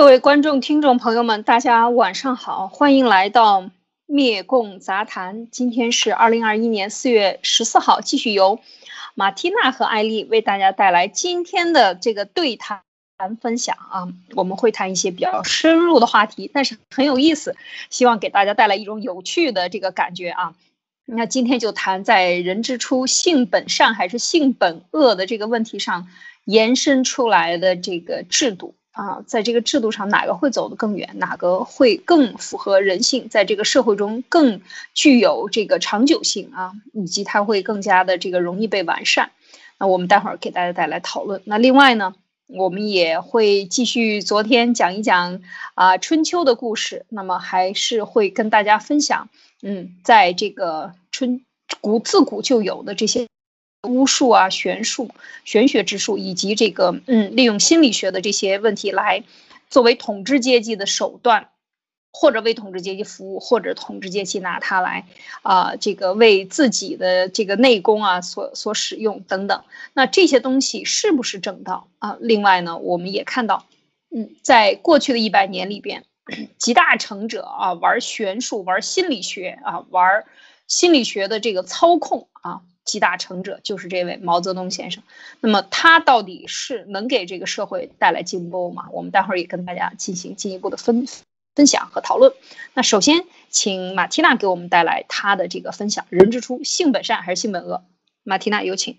各位观众、听众朋友们，大家晚上好，欢迎来到灭共杂谈。今天是二零二一年四月十四号，继续由马缇娜和艾丽为大家带来今天的这个对谈分享啊。我们会谈一些比较深入的话题，但是很有意思，希望给大家带来一种有趣的这个感觉啊。那今天就谈在人之初性本善还是性本恶的这个问题上延伸出来的这个制度。啊，在这个制度上，哪个会走得更远？哪个会更符合人性？在这个社会中更具有这个长久性啊，以及它会更加的这个容易被完善。那我们待会儿给大家带来讨论。那另外呢，我们也会继续昨天讲一讲啊春秋的故事。那么还是会跟大家分享，嗯，在这个春古自古就有的这些。巫术啊，玄术、玄学之术，以及这个嗯，利用心理学的这些问题来作为统治阶级的手段，或者为统治阶级服务，或者统治阶级拿它来啊，这个为自己的这个内功啊所所使用等等。那这些东西是不是正道啊？另外呢，我们也看到，嗯，在过去的一百年里边，集大成者啊，玩玄术、玩心理学啊，玩心理学的这个操控啊。集大成者就是这位毛泽东先生，那么他到底是能给这个社会带来进步吗？我们待会儿也跟大家进行进一步的分分享和讨论。那首先，请马缇娜给我们带来她的这个分享：人之初，性本善还是性本恶？马缇娜有请。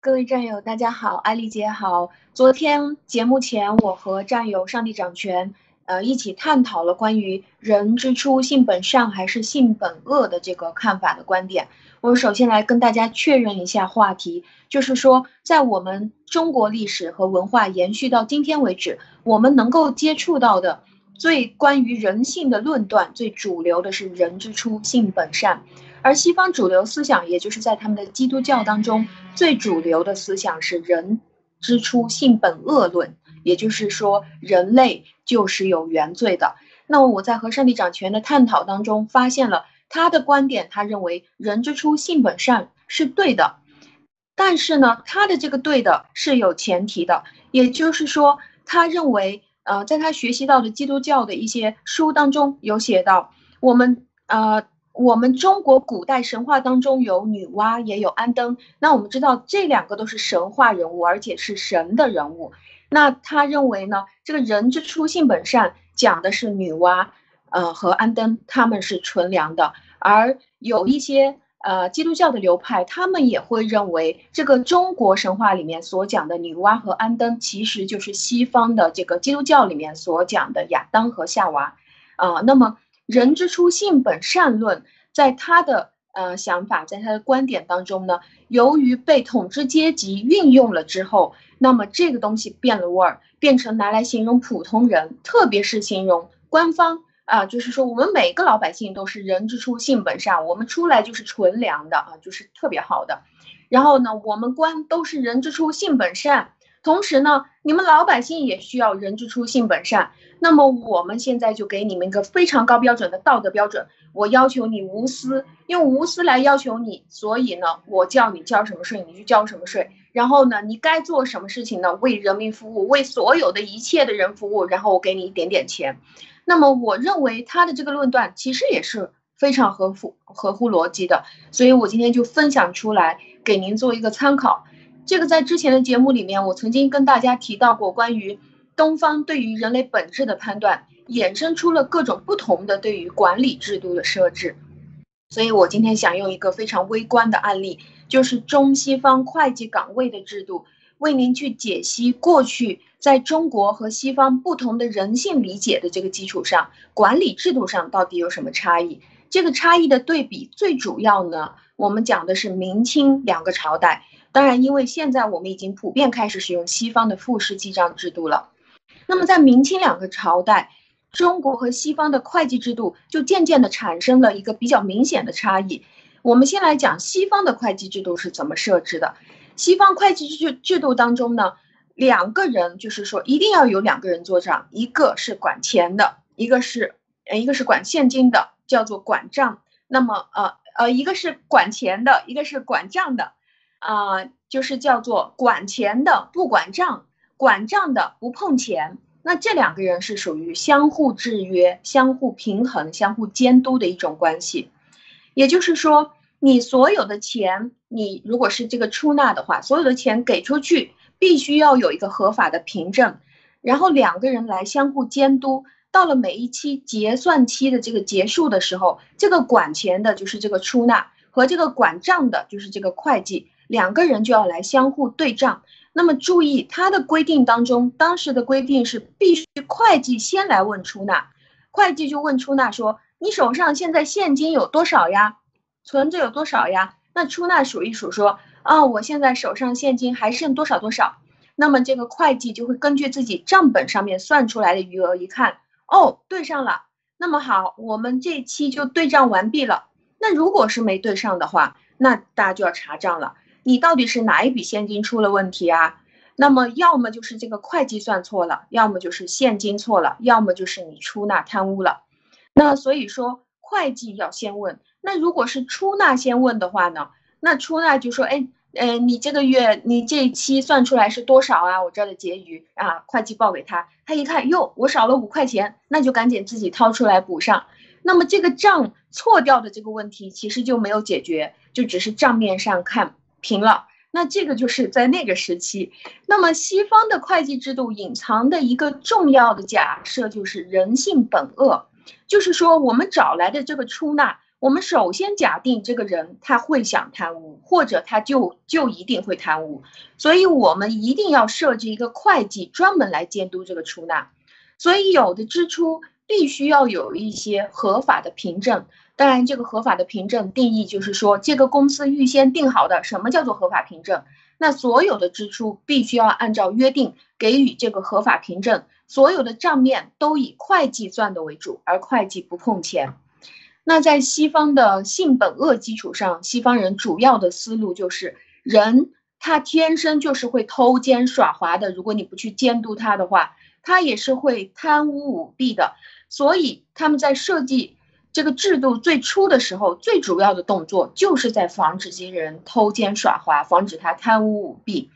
各位战友，大家好，艾丽姐好。昨天节目前，我和战友上帝掌权，呃，一起探讨了关于人之初性本善还是性本恶的这个看法的观点。我首先来跟大家确认一下话题，就是说，在我们中国历史和文化延续到今天为止，我们能够接触到的最关于人性的论断，最主流的是“人之初，性本善”，而西方主流思想，也就是在他们的基督教当中，最主流的思想是“人之初，性本恶论”，也就是说，人类就是有原罪的。那么我在和上帝掌权的探讨当中发现了。他的观点，他认为人之初性本善是对的，但是呢，他的这个对的是有前提的，也就是说，他认为，呃，在他学习到的基督教的一些书当中有写到，我们，呃，我们中国古代神话当中有女娲，也有安登，那我们知道这两个都是神话人物，而且是神的人物，那他认为呢，这个人之初性本善讲的是女娲。呃，和安登他们是纯良的，而有一些呃基督教的流派，他们也会认为这个中国神话里面所讲的女娲和安登，其实就是西方的这个基督教里面所讲的亚当和夏娃，啊，那么人之初性本善论，在他的呃想法，在他的观点当中呢，由于被统治阶级运用了之后，那么这个东西变了味儿，变成拿来形容普通人，特别是形容官方。啊，就是说我们每个老百姓都是人之初性本善，我们出来就是纯良的啊，就是特别好的。然后呢，我们官都是人之初性本善，同时呢，你们老百姓也需要人之初性本善。那么我们现在就给你们一个非常高标准的道德标准，我要求你无私，用无私来要求你，所以呢，我叫你交什么税你就交什么税。然后呢，你该做什么事情呢？为人民服务，为所有的一切的人服务，然后我给你一点点钱。那么，我认为他的这个论断其实也是非常合乎合乎逻辑的，所以我今天就分享出来给您做一个参考。这个在之前的节目里面，我曾经跟大家提到过，关于东方对于人类本质的判断，衍生出了各种不同的对于管理制度的设置。所以我今天想用一个非常微观的案例，就是中西方会计岗位的制度。为您去解析过去在中国和西方不同的人性理解的这个基础上，管理制度上到底有什么差异？这个差异的对比最主要呢，我们讲的是明清两个朝代。当然，因为现在我们已经普遍开始使用西方的复式记账制度了。那么在明清两个朝代，中国和西方的会计制度就渐渐的产生了一个比较明显的差异。我们先来讲西方的会计制度是怎么设置的。西方会计制制度当中呢，两个人就是说一定要有两个人做账，一个是管钱的，一个是呃一个是管现金的，叫做管账。那么呃呃一个是管钱的，一个是管账的，啊就是叫做管钱的不管账，管账的不碰钱，那这两个人是属于相互制约、相互平衡、相互监督的一种关系。也就是说，你所有的钱，你如果是这个出纳的话，所有的钱给出去，必须要有一个合法的凭证，然后两个人来相互监督。到了每一期结算期的这个结束的时候，这个管钱的就是这个出纳，和这个管账的就是这个会计，两个人就要来相互对账。那么注意，它的规定当中，当时的规定是必须会计先来问出纳，会计就问出纳说：“你手上现在现金有多少呀？存着有多少呀？”那出纳数一数说：“啊，我现在手上现金还剩多少多少。”那么这个会计就会根据自己账本上面算出来的余额一看。哦，对上了。那么好，我们这期就对账完毕了。那如果是没对上的话，那大家就要查账了。你到底是哪一笔现金出了问题啊？那么要么就是这个会计算错了，要么就是现金错了，要么就是你出纳贪污了。那所以说，会计要先问。那如果是出纳先问的话呢？那出纳就说，哎。呃，你这个月你这一期算出来是多少啊？我这儿的结余啊，会计报给他，他一看哟，我少了五块钱，那就赶紧自己掏出来补上。那么这个账错掉的这个问题其实就没有解决，就只是账面上看平了。那这个就是在那个时期，那么西方的会计制度隐藏的一个重要的假设就是人性本恶，就是说我们找来的这个出纳。我们首先假定这个人他会想贪污，或者他就就一定会贪污，所以我们一定要设置一个会计专门来监督这个出纳。所以有的支出必须要有一些合法的凭证。当然，这个合法的凭证定义就是说，这个公司预先定好的什么叫做合法凭证？那所有的支出必须要按照约定给予这个合法凭证，所有的账面都以会计算的为主，而会计不碰钱。那在西方的性本恶基础上，西方人主要的思路就是人他天生就是会偷奸耍滑的。如果你不去监督他的话，他也是会贪污舞弊的。所以他们在设计这个制度最初的时候，最主要的动作就是在防止这些人偷奸耍滑，防止他贪污舞弊。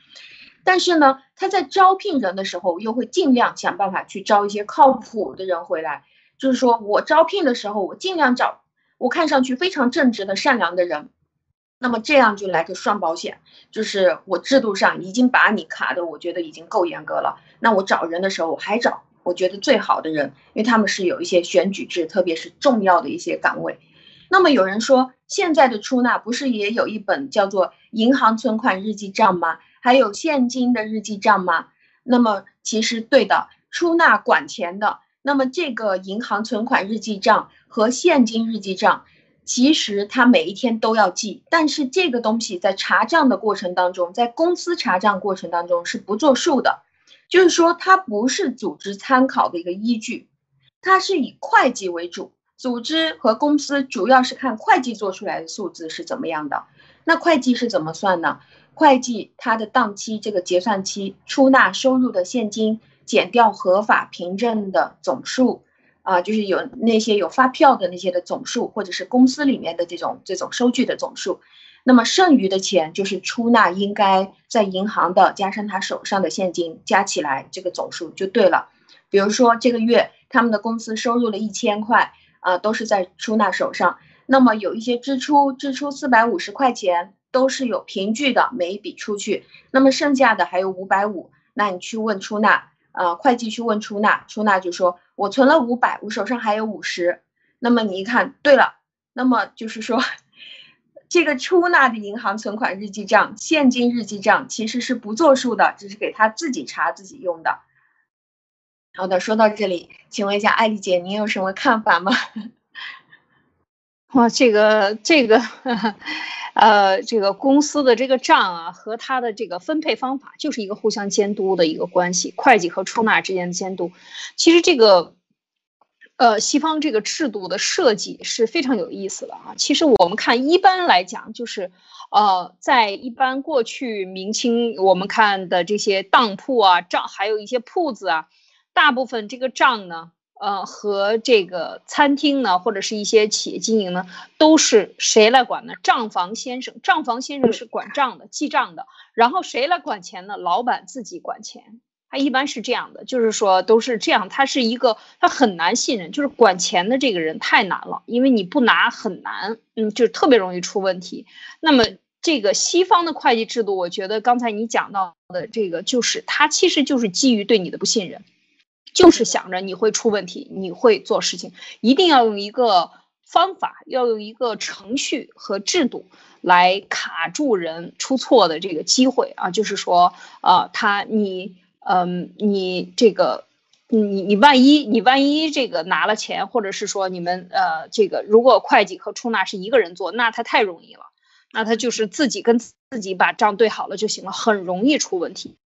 但是呢，他在招聘人的时候，又会尽量想办法去招一些靠谱的人回来。就是说我招聘的时候，我尽量找我看上去非常正直的、善良的人，那么这样就来个双保险，就是我制度上已经把你卡的，我觉得已经够严格了。那我找人的时候，我还找我觉得最好的人，因为他们是有一些选举制，特别是重要的一些岗位。那么有人说，现在的出纳不是也有一本叫做银行存款日记账吗？还有现金的日记账吗？那么其实对的，出纳管钱的。那么这个银行存款日记账和现金日记账，其实他每一天都要记，但是这个东西在查账的过程当中，在公司查账过程当中是不作数的，就是说它不是组织参考的一个依据，它是以会计为主，组织和公司主要是看会计做出来的数字是怎么样的。那会计是怎么算呢？会计它的当期这个结算期出纳收入的现金。减掉合法凭证的总数，啊，就是有那些有发票的那些的总数，或者是公司里面的这种这种收据的总数，那么剩余的钱就是出纳应该在银行的，加上他手上的现金加起来这个总数就对了。比如说这个月他们的公司收入了一千块，啊，都是在出纳手上，那么有一些支出，支出四百五十块钱都是有凭据的，每一笔出去，那么剩下的还有五百五，那你去问出纳。呃，会计去问出纳，出纳就说：“我存了五百，我手上还有五十。”那么你一看，对了，那么就是说，这个出纳的银行存款日记账、现金日记账其实是不作数的，只是给他自己查自己用的。好的，说到这里，请问一下艾丽姐，您有什么看法吗？哇，这个这个。呃，这个公司的这个账啊，和它的这个分配方法就是一个互相监督的一个关系，会计和出纳之间的监督。其实这个，呃，西方这个制度的设计是非常有意思的啊。其实我们看，一般来讲，就是呃，在一般过去明清我们看的这些当铺啊账，还有一些铺子啊，大部分这个账呢。呃，和这个餐厅呢，或者是一些企业经营呢，都是谁来管呢？账房先生，账房先生是管账的，记账的。然后谁来管钱呢？老板自己管钱。一般是这样的，就是说都是这样，他是一个他很难信任，就是管钱的这个人太难了，因为你不拿很难，嗯，就特别容易出问题。那么这个西方的会计制度，我觉得刚才你讲到的这个，就是它其实就是基于对你的不信任，就是想着你会出问题，你会做事情，一定要用一个方法，要用一个程序和制度。来卡住人出错的这个机会啊，就是说，呃，他你，嗯，你这个，你你万一你万一这个拿了钱，或者是说你们呃，这个如果会计和出纳是一个人做，那他太容易了。那他就是自己跟自己把账对好了就行了，很容易出问题。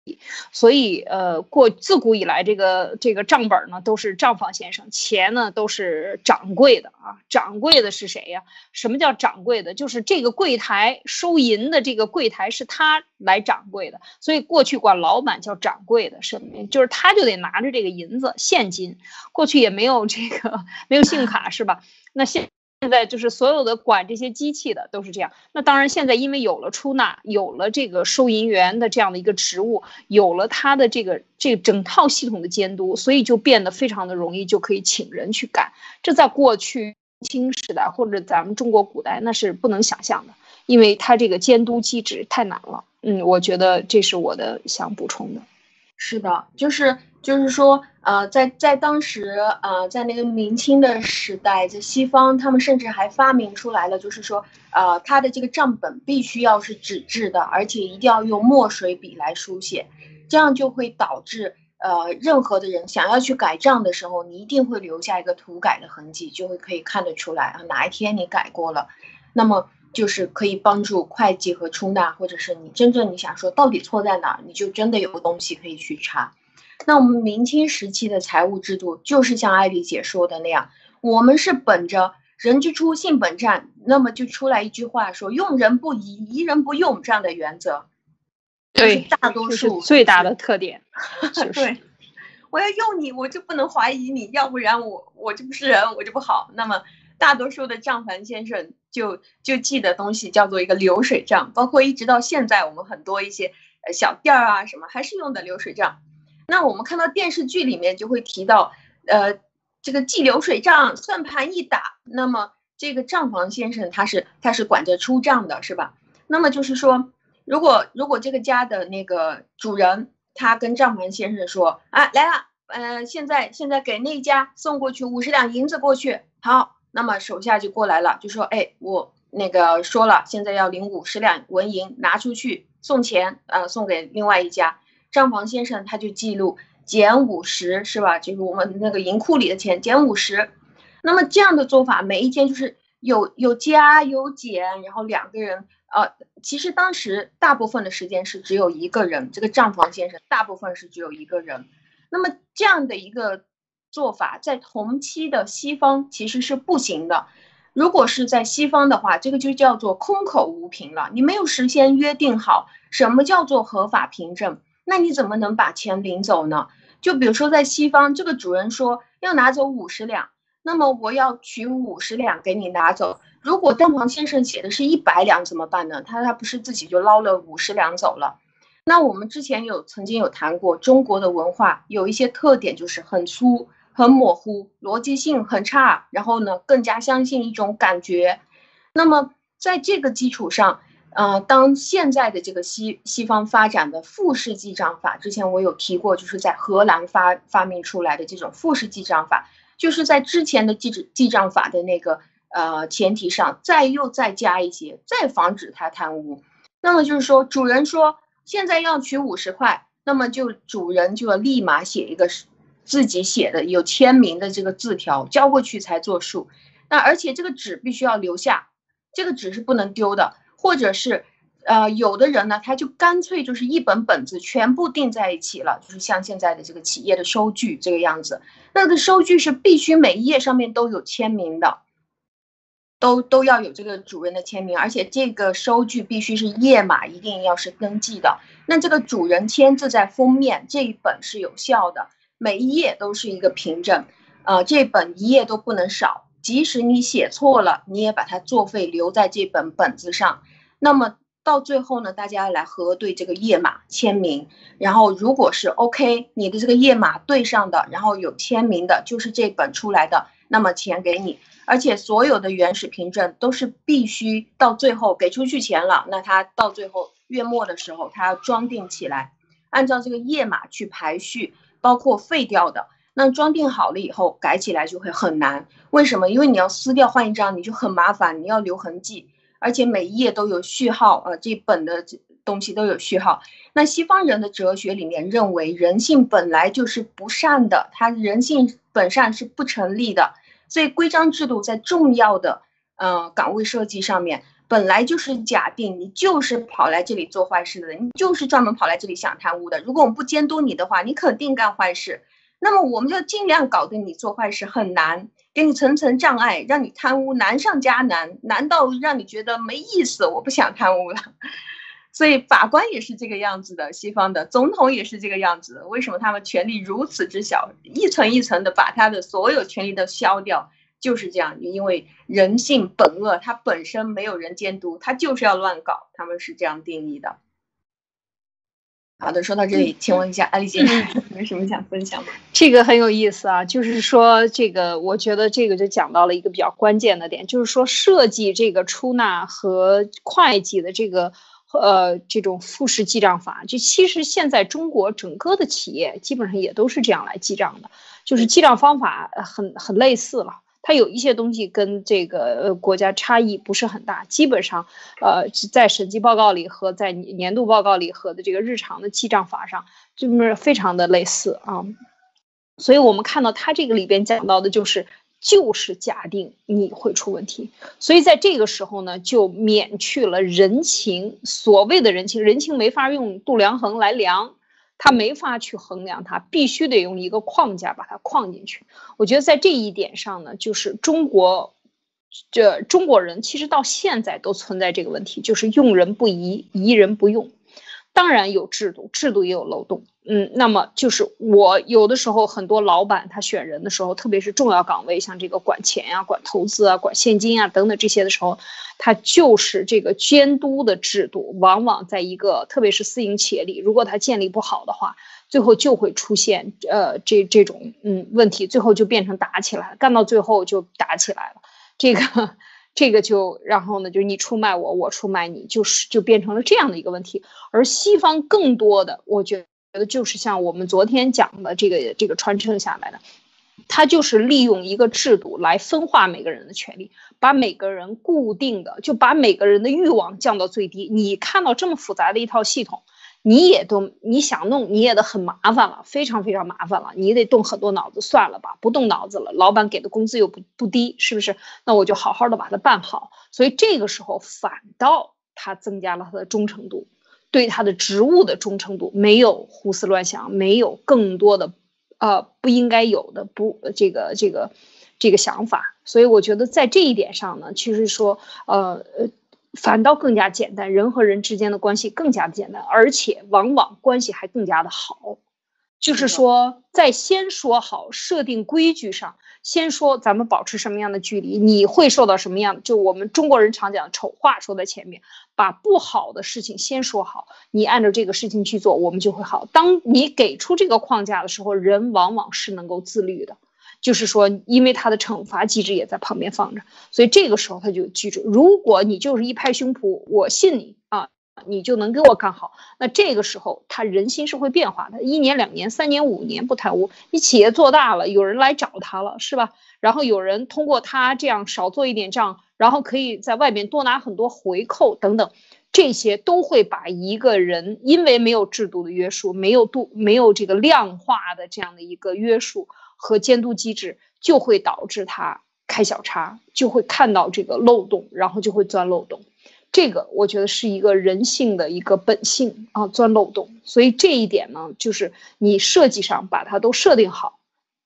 所以，呃，过自古以来，这个这个账本呢都是账房先生，钱呢都是掌柜的啊。掌柜的是谁呀？什么叫掌柜的？就是这个柜台收银的这个柜台是他来掌柜的。所以过去管老板叫掌柜的，什么？就是他就得拿着这个银子现金。过去也没有这个没有信用卡是吧？那现现在就是所有的管这些机器的都是这样。那当然，现在因为有了出纳，有了这个收银员的这样的一个职务，有了他的这个这整套系统的监督，所以就变得非常的容易，就可以请人去干。这在过去清时代或者咱们中国古代那是不能想象的，因为他这个监督机制太难了。嗯，我觉得这是我的想补充的。是的，就是就是说，呃，在在当时，呃，在那个明清的时代，在西方，他们甚至还发明出来了，就是说，呃，他的这个账本必须要是纸质的，而且一定要用墨水笔来书写，这样就会导致，呃，任何的人想要去改账的时候，你一定会留下一个涂改的痕迹，就会可以看得出来啊，哪一天你改过了，那么。就是可以帮助会计和出纳，或者是你真正你想说到底错在哪儿，你就真的有东西可以去查。那我们明清时期的财务制度就是像艾丽姐说的那样，我们是本着人之初性本善，那么就出来一句话说用人不疑，疑人不用这样的原则。对，大多数最大的特点。对，我要用你，我就不能怀疑你，要不然我我就不是人，我就不好。那么。大多数的账房先生就就记的东西叫做一个流水账，包括一直到现在，我们很多一些呃小店儿啊什么还是用的流水账。那我们看到电视剧里面就会提到，呃，这个记流水账，算盘一打，那么这个账房先生他是他是管着出账的，是吧？那么就是说，如果如果这个家的那个主人他跟账房先生说，啊来了，呃，现在现在给那家送过去五十两银子过去，好。那么手下就过来了，就说：“哎，我那个说了，现在要领五十两纹银拿出去送钱，呃，送给另外一家账房先生，他就记录减五十，是吧？就是我们那个银库里的钱减五十。那么这样的做法，每一天就是有有加有减，然后两个人，呃，其实当时大部分的时间是只有一个人，这个账房先生大部分是只有一个人。那么这样的一个。做法在同期的西方其实是不行的。如果是在西方的话，这个就叫做空口无凭了。你没有事先约定好什么叫做合法凭证，那你怎么能把钱领走呢？就比如说在西方，这个主人说要拿走五十两，那么我要取五十两给你拿走。如果账房先生写的是一百两怎么办呢？他他不是自己就捞了五十两走了？那我们之前有曾经有谈过，中国的文化有一些特点就是很粗。很模糊，逻辑性很差，然后呢，更加相信一种感觉。那么在这个基础上，呃，当现在的这个西西方发展的复式记账法，之前我有提过，就是在荷兰发发明出来的这种复式记账法，就是在之前的记记账法的那个呃前提上，再又再加一些，再防止他贪污。那么就是说，主人说现在要取五十块，那么就主人就要立马写一个。自己写的有签名的这个字条交过去才作数，那而且这个纸必须要留下，这个纸是不能丢的，或者是，呃，有的人呢，他就干脆就是一本本子全部订在一起了，就是像现在的这个企业的收据这个样子，那个收据是必须每一页上面都有签名的，都都要有这个主人的签名，而且这个收据必须是页码一定要是登记的，那这个主人签字在封面这一本是有效的。每一页都是一个凭证，呃，这本一页都不能少。即使你写错了，你也把它作废留在这本本子上。那么到最后呢，大家来核对这个页码签名，然后如果是 OK，你的这个页码对上的，然后有签名的，就是这本出来的，那么钱给你。而且所有的原始凭证都是必须到最后给出去钱了，那他到最后月末的时候，他要装订起来，按照这个页码去排序，包括废掉的。那装订好了以后，改起来就会很难。为什么？因为你要撕掉换一张，你就很麻烦，你要留痕迹，而且每一页都有序号啊，这本的东西都有序号。那西方人的哲学里面认为，人性本来就是不善的，他人性本善是不成立的。所以规章制度在重要的呃岗位设计上面，本来就是假定你就是跑来这里做坏事的人，你就是专门跑来这里想贪污的。如果我们不监督你的话，你肯定干坏事。那么我们就尽量搞得你做坏事很难，给你层层障碍，让你贪污难上加难，难到让你觉得没意思，我不想贪污了。所以法官也是这个样子的，西方的总统也是这个样子。为什么他们权力如此之小，一层一层的把他的所有权力都消掉？就是这样，因为人性本恶，它本身没有人监督，它就是要乱搞。他们是这样定义的。好的，说到这里，请问一下安丽姐，有什么想分享吗？这个很有意思啊，就是说这个，我觉得这个就讲到了一个比较关键的点，就是说设计这个出纳和会计的这个。呃，这种复式记账法，就其实现在中国整个的企业基本上也都是这样来记账的，就是记账方法很很类似了。它有一些东西跟这个呃国家差异不是很大，基本上，呃，在审计报告里和在年度报告里和的这个日常的记账法上，就是非常的类似啊。所以我们看到它这个里边讲到的就是。就是假定你会出问题，所以在这个时候呢，就免去了人情。所谓的人情，人情没法用度量衡来量，他没法去衡量，它必须得用一个框架把它框进去。我觉得在这一点上呢，就是中国，这中国人其实到现在都存在这个问题，就是用人不疑，疑人不用。当然有制度，制度也有漏洞。嗯，那么就是我有的时候很多老板他选人的时候，特别是重要岗位，像这个管钱呀、管投资啊、管现金啊等等这些的时候，他就是这个监督的制度，往往在一个特别是私营企业里，如果他建立不好的话，最后就会出现呃这这种嗯问题，最后就变成打起来，干到最后就打起来了。这个这个就然后呢，就是你出卖我，我出卖你，就是就变成了这样的一个问题。而西方更多的，我觉。觉得就是像我们昨天讲的这个这个传承下来的，他就是利用一个制度来分化每个人的权利，把每个人固定的，就把每个人的欲望降到最低。你看到这么复杂的一套系统，你也都你想弄，你也得很麻烦了，非常非常麻烦了，你得动很多脑子。算了吧，不动脑子了，老板给的工资又不不低，是不是？那我就好好的把它办好。所以这个时候反倒他增加了他的忠诚度。对他的职务的忠诚度没有胡思乱想，没有更多的，呃，不应该有的不这个这个这个想法，所以我觉得在这一点上呢，其实说，呃呃，反倒更加简单，人和人之间的关系更加简单，而且往往关系还更加的好。就是说，在先说好设定规矩上，先说咱们保持什么样的距离，你会受到什么样？就我们中国人常讲丑话说在前面，把不好的事情先说好，你按照这个事情去做，我们就会好。当你给出这个框架的时候，人往往是能够自律的。就是说，因为他的惩罚机制也在旁边放着，所以这个时候他就记住，如果你就是一拍胸脯，我信你啊。你就能给我干好，那这个时候他人心是会变化的，一年两年三年五年不贪污，你企业做大了，有人来找他了，是吧？然后有人通过他这样少做一点账，然后可以在外面多拿很多回扣等等，这些都会把一个人因为没有制度的约束，没有度没有这个量化的这样的一个约束和监督机制，就会导致他开小差，就会看到这个漏洞，然后就会钻漏洞。这个我觉得是一个人性的一个本性啊，钻漏洞。所以这一点呢，就是你设计上把它都设定好，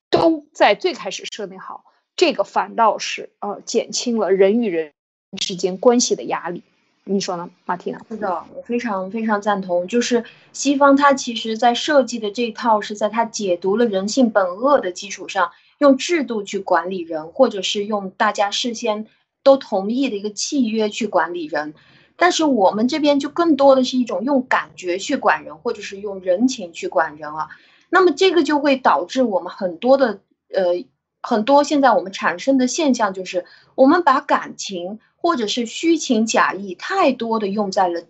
都在最开始设定好，这个反倒是呃减轻了人与人之间关系的压力。你说呢，马蒂娜？是的，我非常非常赞同。就是西方它其实在设计的这套是在它解读了人性本恶的基础上，用制度去管理人，或者是用大家事先。都同意的一个契约去管理人，但是我们这边就更多的是一种用感觉去管人，或者是用人情去管人啊。那么这个就会导致我们很多的呃很多现在我们产生的现象就是，我们把感情或者是虚情假意太多的用在了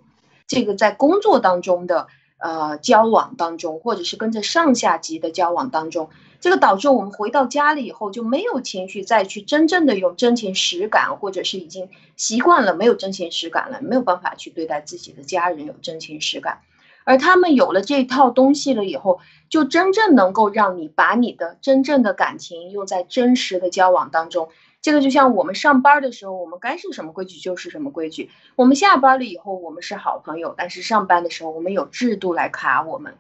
这个在工作当中的呃交往当中，或者是跟着上下级的交往当中。这个导致我们回到家里以后就没有情绪再去真正的有真情实感，或者是已经习惯了没有真情实感了，没有办法去对待自己的家人有真情实感。而他们有了这套东西了以后，就真正能够让你把你的真正的感情用在真实的交往当中。这个就像我们上班的时候，我们该是什么规矩就是什么规矩；我们下班了以后，我们是好朋友，但是上班的时候我们有制度来卡我们。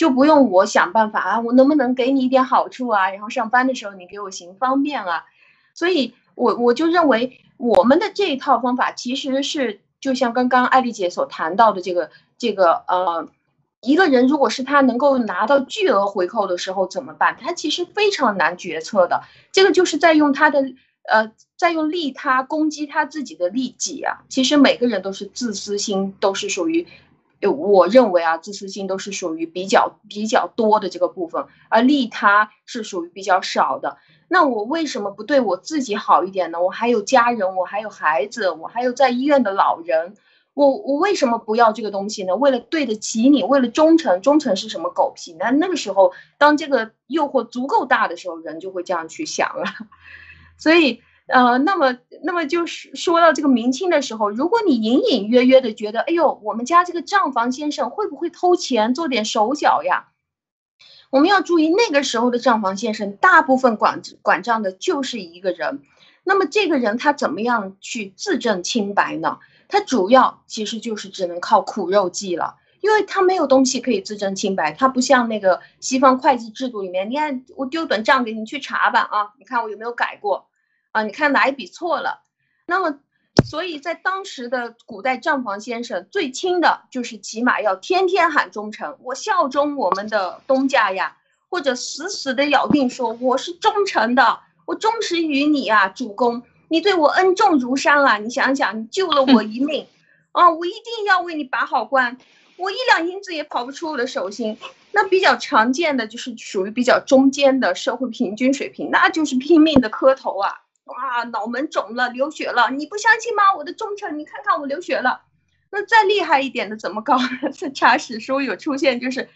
就不用我想办法啊，我能不能给你一点好处啊？然后上班的时候你给我行方便啊，所以我我就认为我们的这一套方法其实是就像刚刚艾丽姐所谈到的这个这个呃，一个人如果是他能够拿到巨额回扣的时候怎么办？他其实非常难决策的，这个就是在用他的呃，在用利他攻击他自己的利己啊。其实每个人都是自私心，都是属于。我认为啊，自私心都是属于比较比较多的这个部分，而利他是属于比较少的。那我为什么不对我自己好一点呢？我还有家人，我还有孩子，我还有在医院的老人，我我为什么不要这个东西呢？为了对得起你，为了忠诚，忠诚是什么狗屁？那那个时候，当这个诱惑足够大的时候，人就会这样去想了。所以。呃，那么，那么就是说到这个明清的时候，如果你隐隐约约的觉得，哎呦，我们家这个账房先生会不会偷钱做点手脚呀？我们要注意，那个时候的账房先生大部分管管账的就是一个人。那么这个人他怎么样去自证清白呢？他主要其实就是只能靠苦肉计了，因为他没有东西可以自证清白。他不像那个西方会计制度里面，你看我丢本账给你去查吧，啊，你看我有没有改过。啊，你看哪一笔错了？那么，所以在当时的古代账房先生最轻的就是起码要天天喊忠诚，我效忠我们的东家呀，或者死死的咬定说我是忠诚的，我忠实于你啊，主公，你对我恩重如山啊，你想想，你救了我一命，啊，我一定要为你把好关，我一两银子也跑不出我的手心。那比较常见的就是属于比较中间的社会平均水平，那就是拼命的磕头啊。哇，脑门肿了，流血了，你不相信吗？我的忠诚，你看看我流血了。那再厉害一点的怎么搞？在查史书有出现，就是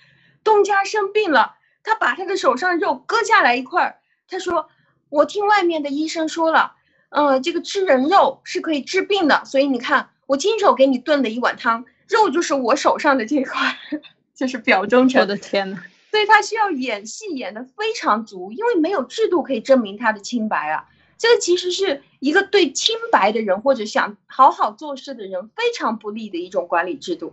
东家生病了，他把他的手上肉割下来一块儿，他说：“我听外面的医生说了，呃，这个吃人肉是可以治病的，所以你看，我亲手给你炖了一碗汤，肉就是我手上的这块，就是表忠诚。”我的天呐，所以他需要演戏演得非常足，因为没有制度可以证明他的清白啊。这个其实是一个对清白的人或者想好好做事的人非常不利的一种管理制度。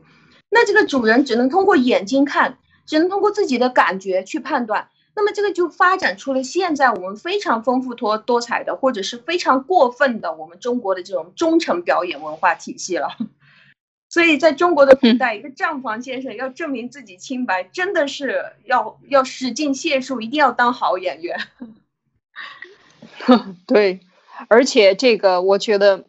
那这个主人只能通过眼睛看，只能通过自己的感觉去判断。那么这个就发展出了现在我们非常丰富多多彩的，或者是非常过分的我们中国的这种忠诚表演文化体系了。所以在中国的古代，一个账房先生要证明自己清白，真的是要要使尽解数，一定要当好演员。对，而且这个我觉得，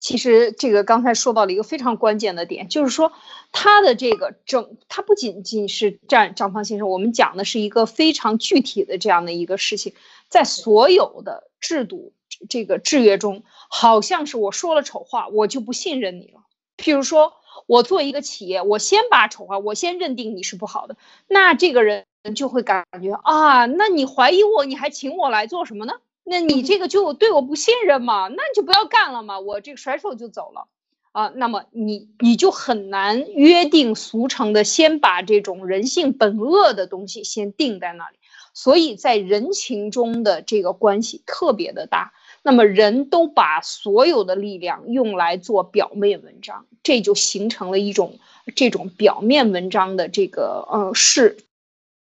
其实这个刚才说到了一个非常关键的点，就是说他的这个整，他不仅仅是占张方先生，我们讲的是一个非常具体的这样的一个事情，在所有的制度这个制约中，好像是我说了丑话，我就不信任你了。譬如说我做一个企业，我先把丑话，我先认定你是不好的，那这个人就会感觉啊，那你怀疑我，你还请我来做什么呢？那你这个就对我不信任嘛？那你就不要干了嘛，我这个甩手就走了啊。那么你你就很难约定俗成的先把这种人性本恶的东西先定在那里，所以在人情中的这个关系特别的大。那么人都把所有的力量用来做表面文章，这就形成了一种这种表面文章的这个呃是。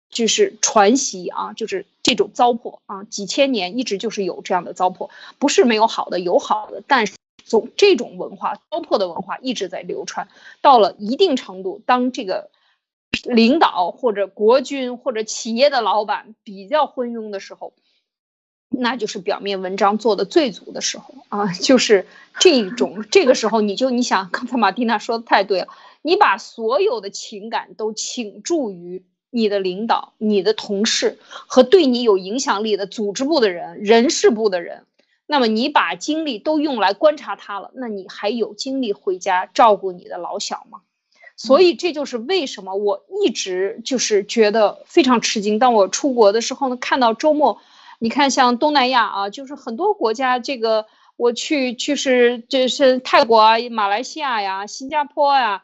就是传习啊，就是这种糟粕啊，几千年一直就是有这样的糟粕，不是没有好的，有好的，但是总这种文化糟粕的文化一直在流传，到了一定程度，当这个领导或者国君或者企业的老板比较昏庸的时候，那就是表面文章做的最足的时候啊，就是这种这个时候，你就你想，刚才马蒂娜说的太对了，你把所有的情感都倾注于你的领导、你的同事和对你有影响力的组织部的人、人事部的人，那么你把精力都用来观察他了，那你还有精力回家照顾你的老小吗？所以这就是为什么我一直就是觉得非常吃惊。当我出国的时候呢，看到周末。你看，像东南亚啊，就是很多国家，这个我去去是这是泰国啊、马来西亚呀、新加坡呀，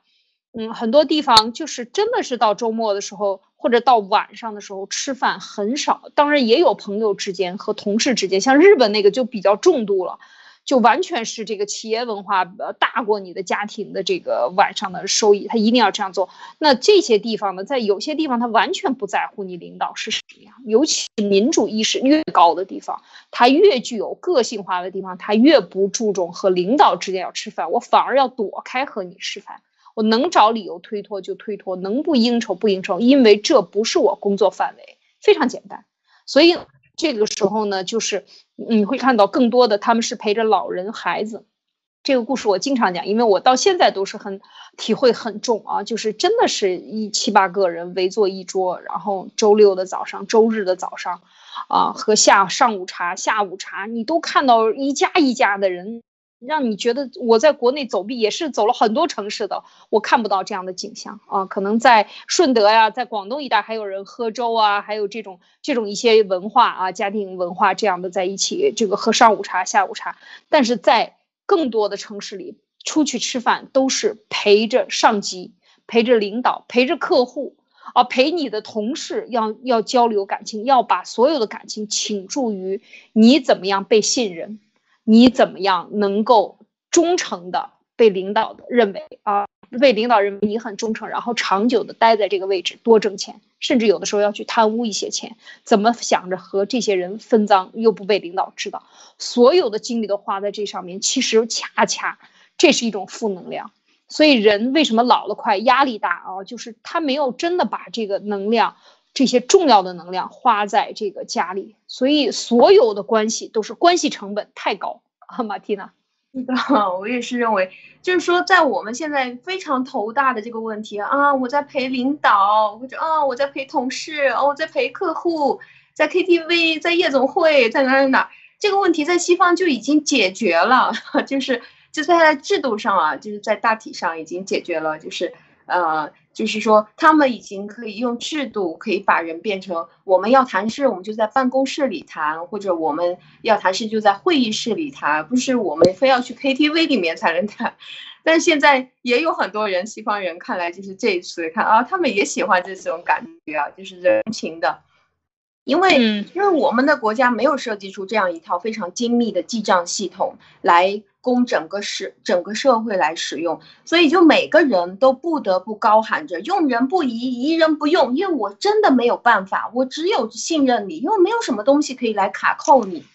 嗯，很多地方就是真的是到周末的时候或者到晚上的时候吃饭很少，当然也有朋友之间和同事之间，像日本那个就比较重度了。就完全是这个企业文化呃大过你的家庭的这个晚上的收益，他一定要这样做。那这些地方呢，在有些地方他完全不在乎你领导是什么样，尤其民主意识越高的地方，他越具有个性化的地方，他越不注重和领导之间要吃饭，我反而要躲开和你吃饭，我能找理由推脱就推脱，能不应酬不应酬，因为这不是我工作范围，非常简单，所以。这个时候呢，就是你会看到更多的他们是陪着老人、孩子。这个故事我经常讲，因为我到现在都是很体会很重啊，就是真的是一七八个人围坐一桌，然后周六的早上、周日的早上，啊，喝下上午茶、下午茶，你都看到一家一家的人。让你觉得我在国内走遍也是走了很多城市的，我看不到这样的景象啊。可能在顺德呀，在广东一带还有人喝粥啊，还有这种这种一些文化啊，家庭文化这样的在一起，这个喝上午茶、下午茶。但是在更多的城市里，出去吃饭都是陪着上级、陪着领导、陪着客户啊，陪你的同事，要要交流感情，要把所有的感情倾注于你怎么样被信任。你怎么样能够忠诚的被领导的认为啊，被领导认为你很忠诚，然后长久的待在这个位置，多挣钱，甚至有的时候要去贪污一些钱，怎么想着和这些人分赃又不被领导知道，所有的精力都花在这上面，其实恰恰这是一种负能量。所以人为什么老了快，压力大啊？就是他没有真的把这个能量。这些重要的能量花在这个家里，所以所有的关系都是关系成本太高啊，马蒂娜。是的，我也是认为，就是说，在我们现在非常头大的这个问题啊，我在陪领导，或者啊，我在陪同事，哦，我在陪客户，在 KTV，在夜总会，在哪哪哪，这个问题在西方就已经解决了，就是就在制度上啊，就是在大体上已经解决了，就是呃。就是说，他们已经可以用制度，可以把人变成我们要谈事，我们就在办公室里谈，或者我们要谈事就在会议室里谈，不是我们非要去 KTV 里面才能谈。但现在也有很多人，西方人看来就是这一次看啊，他们也喜欢这种感觉啊，就是人情的。因为，因为我们的国家没有设计出这样一套非常精密的记账系统来供整个社整个社会来使用，所以就每个人都不得不高喊着用人不疑，疑人不用。因为我真的没有办法，我只有信任你，因为没有什么东西可以来卡扣你。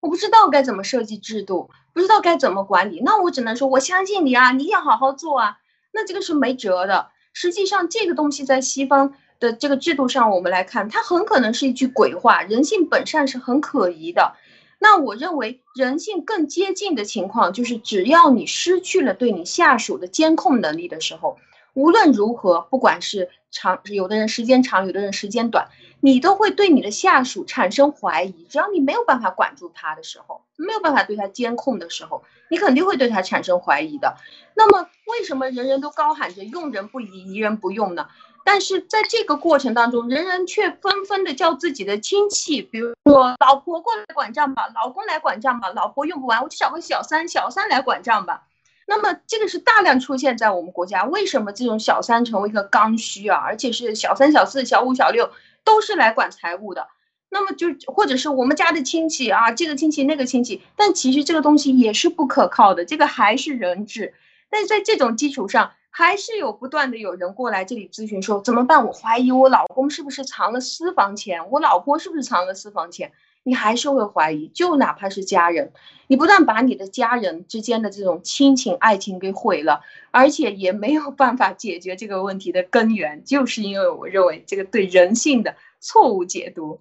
我不知道该怎么设计制度，不知道该怎么管理，那我只能说我相信你啊，你要好好做啊。那这个是没辙的。实际上，这个东西在西方。的这个制度上，我们来看，它很可能是一句鬼话。人性本善是很可疑的。那我认为，人性更接近的情况，就是只要你失去了对你下属的监控能力的时候，无论如何，不管是长，有的人时间长，有的人时间短，你都会对你的下属产生怀疑。只要你没有办法管住他的时候，没有办法对他监控的时候，你肯定会对他产生怀疑的。那么，为什么人人都高喊着用人不疑，疑人不用呢？但是在这个过程当中，人人却纷纷的叫自己的亲戚，比如说老婆过来管账吧，老公来管账吧，老婆用不完，我就找个小三，小三来管账吧。那么这个是大量出现在我们国家，为什么这种小三成为一个刚需啊？而且是小三、小四、小五、小六都是来管财务的。那么就或者是我们家的亲戚啊，这个亲戚那个亲戚，但其实这个东西也是不可靠的，这个还是人质。但是在这种基础上。还是有不断的有人过来这里咨询说怎么办？我怀疑我老公是不是藏了私房钱，我老婆是不是藏了私房钱？你还是会怀疑，就哪怕是家人，你不但把你的家人之间的这种亲情爱情给毁了，而且也没有办法解决这个问题的根源，就是因为我认为这个对人性的错误解读。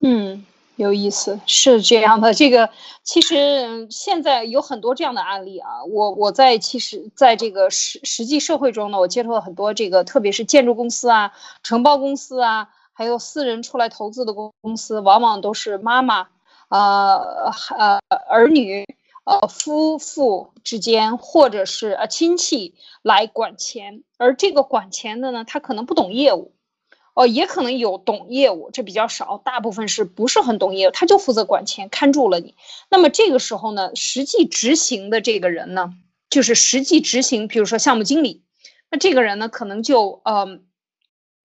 嗯。有意思，是这样的。这个其实现在有很多这样的案例啊。我我在其实在这个实实际社会中呢，我接触了很多这个，特别是建筑公司啊、承包公司啊，还有私人出来投资的公公司，往往都是妈妈、呃呃儿女、呃夫妇之间，或者是呃亲戚来管钱，而这个管钱的呢，他可能不懂业务。哦，也可能有懂业务，这比较少，大部分是不是很懂业务，他就负责管钱，看住了你。那么这个时候呢，实际执行的这个人呢，就是实际执行，比如说项目经理，那这个人呢，可能就呃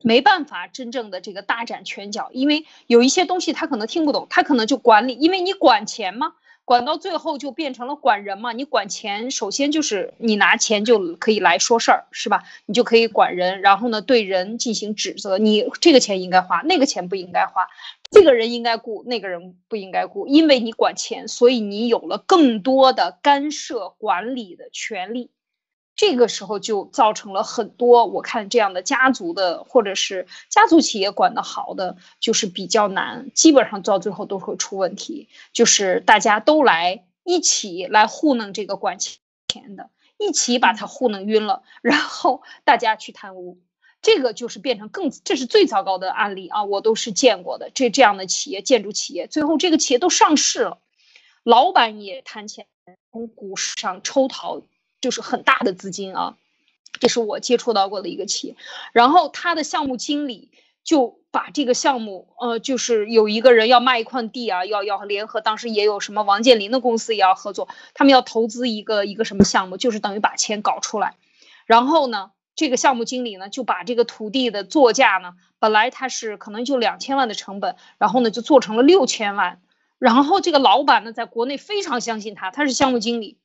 没办法真正的这个大展拳脚，因为有一些东西他可能听不懂，他可能就管理，因为你管钱嘛。管到最后就变成了管人嘛？你管钱，首先就是你拿钱就可以来说事儿，是吧？你就可以管人，然后呢对人进行指责，你这个钱应该花，那个钱不应该花，这个人应该雇，那个人不应该雇，因为你管钱，所以你有了更多的干涉管理的权利。这个时候就造成了很多，我看这样的家族的或者是家族企业管得好的，就是比较难，基本上到最后都会出问题，就是大家都来一起来糊弄这个管钱的，一起把他糊弄晕了，然后大家去贪污，这个就是变成更，这是最糟糕的案例啊，我都是见过的，这这样的企业，建筑企业，最后这个企业都上市了，老板也贪钱，从股市上抽逃。就是很大的资金啊，这是我接触到过的一个企业。然后他的项目经理就把这个项目，呃，就是有一个人要卖一块地啊，要要联合，当时也有什么王健林的公司也要合作，他们要投资一个一个什么项目，就是等于把钱搞出来。然后呢，这个项目经理呢就把这个土地的作价呢，本来他是可能就两千万的成本，然后呢就做成了六千万。然后这个老板呢在国内非常相信他，他是项目经理，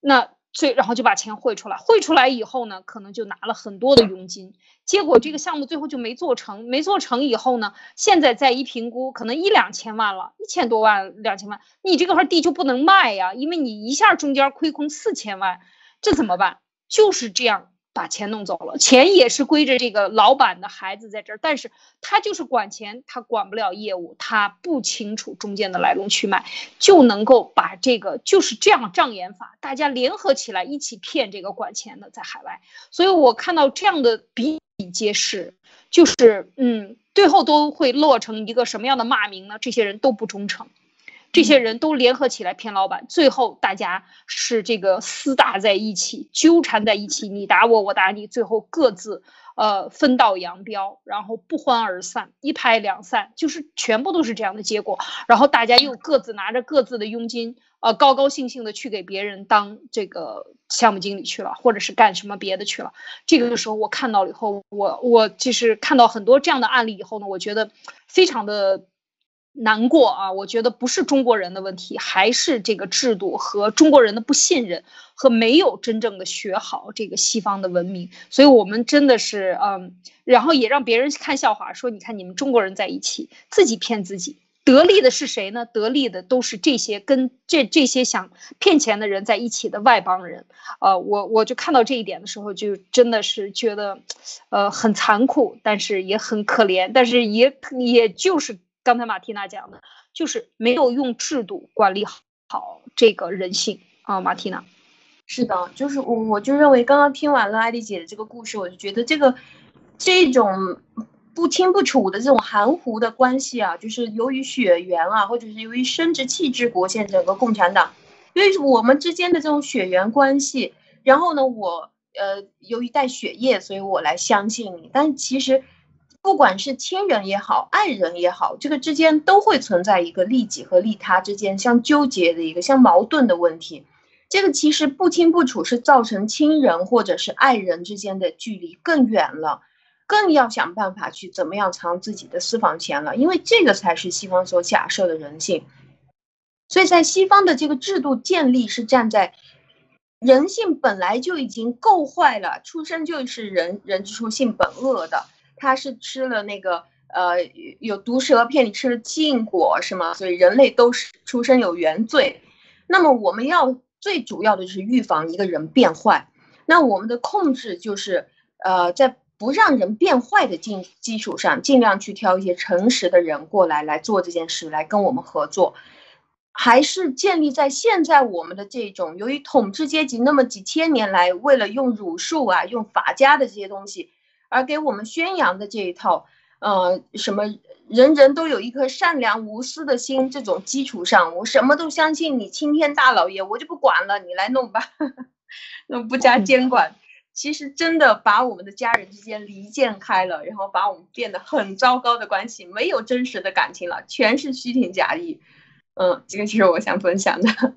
那。所以，然后就把钱汇出来，汇出来以后呢，可能就拿了很多的佣金，结果这个项目最后就没做成。没做成以后呢，现在再一评估，可能一两千万了，一千多万、两千万，你这块地就不能卖呀，因为你一下中间亏空四千万，这怎么办？就是这样。把钱弄走了，钱也是归着这个老板的孩子在这儿，但是他就是管钱，他管不了业务，他不清楚中间的来龙去脉，就能够把这个就是这样障眼法，大家联合起来一起骗这个管钱的在海外，所以我看到这样的比比皆是，就是嗯，最后都会落成一个什么样的骂名呢？这些人都不忠诚。这些人都联合起来骗老板，最后大家是这个厮打在一起，纠缠在一起，你打我，我打你，最后各自呃分道扬镳，然后不欢而散，一拍两散，就是全部都是这样的结果。然后大家又各自拿着各自的佣金，呃，高高兴兴的去给别人当这个项目经理去了，或者是干什么别的去了。这个时候我看到了以后，我我就是看到很多这样的案例以后呢，我觉得非常的。难过啊！我觉得不是中国人的问题，还是这个制度和中国人的不信任和没有真正的学好这个西方的文明。所以，我们真的是嗯，然后也让别人看笑话，说你看你们中国人在一起，自己骗自己，得利的是谁呢？得利的都是这些跟这这些想骗钱的人在一起的外邦人。呃，我我就看到这一点的时候，就真的是觉得，呃，很残酷，但是也很可怜，但是也也就是。刚才马蒂娜讲的，就是没有用制度管理好这个人性啊，马蒂娜。是的，就是我我就认为，刚刚听完了艾丽姐的这个故事，我就觉得这个这种不清不楚的这种含糊的关系啊，就是由于血缘啊，或者是由于生殖气质国现整个共产党，因为我们之间的这种血缘关系，然后呢，我呃由于带血液，所以我来相信你，但其实。不管是亲人也好，爱人也好，这个之间都会存在一个利己和利他之间相纠结的一个相矛盾的问题。这个其实不清不楚，是造成亲人或者是爱人之间的距离更远了，更要想办法去怎么样藏自己的私房钱了，因为这个才是西方所假设的人性。所以在西方的这个制度建立是站在人性本来就已经够坏了，出生就是人人之初性本恶的。他是吃了那个呃有毒蛇骗你吃了禁果是吗？所以人类都是出生有原罪。那么我们要最主要的就是预防一个人变坏。那我们的控制就是呃在不让人变坏的基基础上，尽量去挑一些诚实的人过来来做这件事，来跟我们合作，还是建立在现在我们的这种由于统治阶级那么几千年来为了用儒术啊、用法家的这些东西而给我们宣扬的这一套，呃，什么人人都有一颗善良无私的心这种基础上，我什么都相信你青天大老爷，我就不管了，你来弄吧，那不加监管。其实真的把我们的家人之间离间开了，然后把我们变得很糟糕的关系，没有真实的感情了，全是虚情假意。嗯，这个就是我想分享的。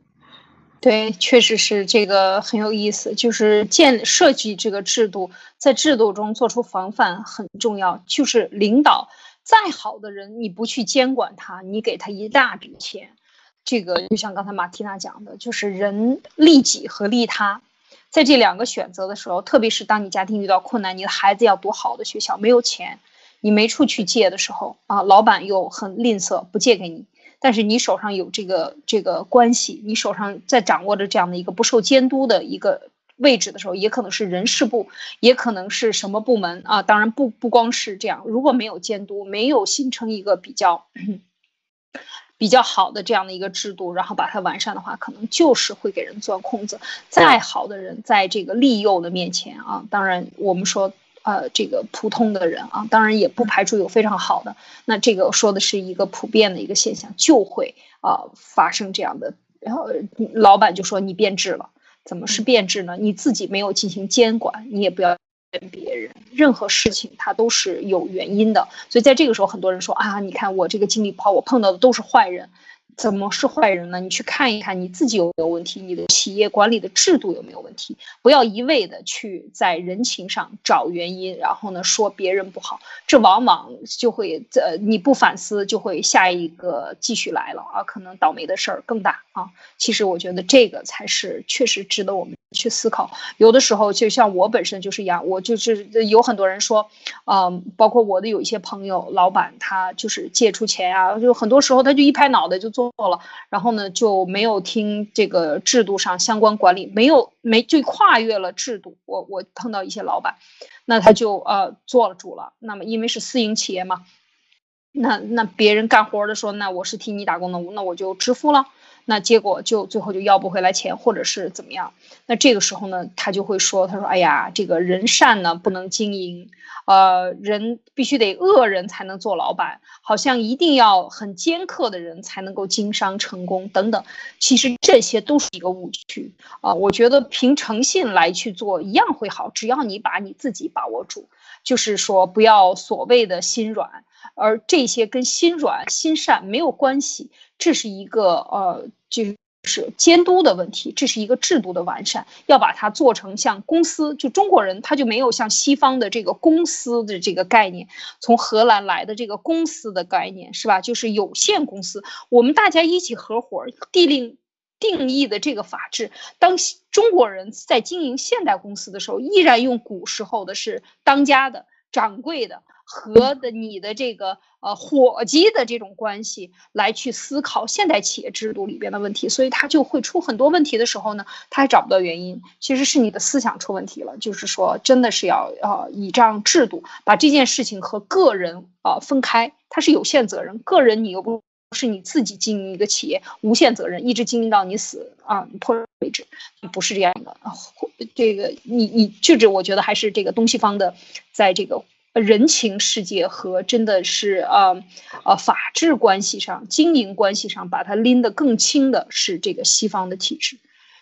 对，确实是这个很有意思，就是建设计这个制度，在制度中做出防范很重要。就是领导再好的人，你不去监管他，你给他一大笔钱，这个就像刚才马蒂娜讲的，就是人利己和利他。在这两个选择的时候，特别是当你家庭遇到困难，你的孩子要读好的学校，没有钱，你没处去借的时候啊，老板又很吝啬，不借给你。但是你手上有这个这个关系，你手上在掌握着这样的一个不受监督的一个位置的时候，也可能是人事部，也可能是什么部门啊？当然不不光是这样，如果没有监督，没有形成一个比较。比较好的这样的一个制度，然后把它完善的话，可能就是会给人钻空子。再好的人，在这个利诱的面前啊，当然我们说，呃，这个普通的人啊，当然也不排除有非常好的。那这个说的是一个普遍的一个现象，就会啊发生这样的。然后老板就说你变质了，怎么是变质呢？你自己没有进行监管，你也不要。别人任何事情，它都是有原因的，所以在这个时候，很多人说啊，你看我这个经历不好，我碰到的都是坏人。怎么是坏人呢？你去看一看你自己有没有问题，你的企业管理的制度有没有问题？不要一味的去在人情上找原因，然后呢说别人不好，这往往就会呃你不反思，就会下一个继续来了啊，可能倒霉的事儿更大啊。其实我觉得这个才是确实值得我们去思考。有的时候就像我本身就是一样，我就是有很多人说，嗯，包括我的有一些朋友，老板他就是借出钱呀，就很多时候他就一拍脑袋就做。了，然后呢就没有听这个制度上相关管理，没有没就跨越了制度。我我碰到一些老板，那他就呃做了主了。那么因为是私营企业嘛，那那别人干活的时候，那我是替你打工的，那我就支付了。那结果就最后就要不回来钱，或者是怎么样？那这个时候呢，他就会说：“他说，哎呀，这个人善呢不能经营，呃，人必须得恶人才能做老板，好像一定要很尖刻的人才能够经商成功等等。其实这些都是一个误区啊！我觉得凭诚信来去做一样会好，只要你把你自己把握住，就是说不要所谓的心软。”而这些跟心软心善没有关系，这是一个呃，就是监督的问题，这是一个制度的完善，要把它做成像公司，就中国人他就没有像西方的这个公司的这个概念，从荷兰来的这个公司的概念是吧？就是有限公司，我们大家一起合伙定令定义的这个法治，当中国人在经营现代公司的时候，依然用古时候的是当家的掌柜的。和的你的这个呃伙计的这种关系来去思考现代企业制度里边的问题，所以他就会出很多问题的时候呢，他还找不到原因，其实是你的思想出问题了。就是说，真的是要呃倚仗制度，把这件事情和个人啊分开，它是有限责任，个人你又不是你自己经营一个企业，无限责任，一直经营到你死啊你破为止，不是这样的。这个你你就是我觉得还是这个东西方的，在这个。人情世界和真的是呃呃法治关系上、经营关系上，把它拎得更轻的是这个西方的体制，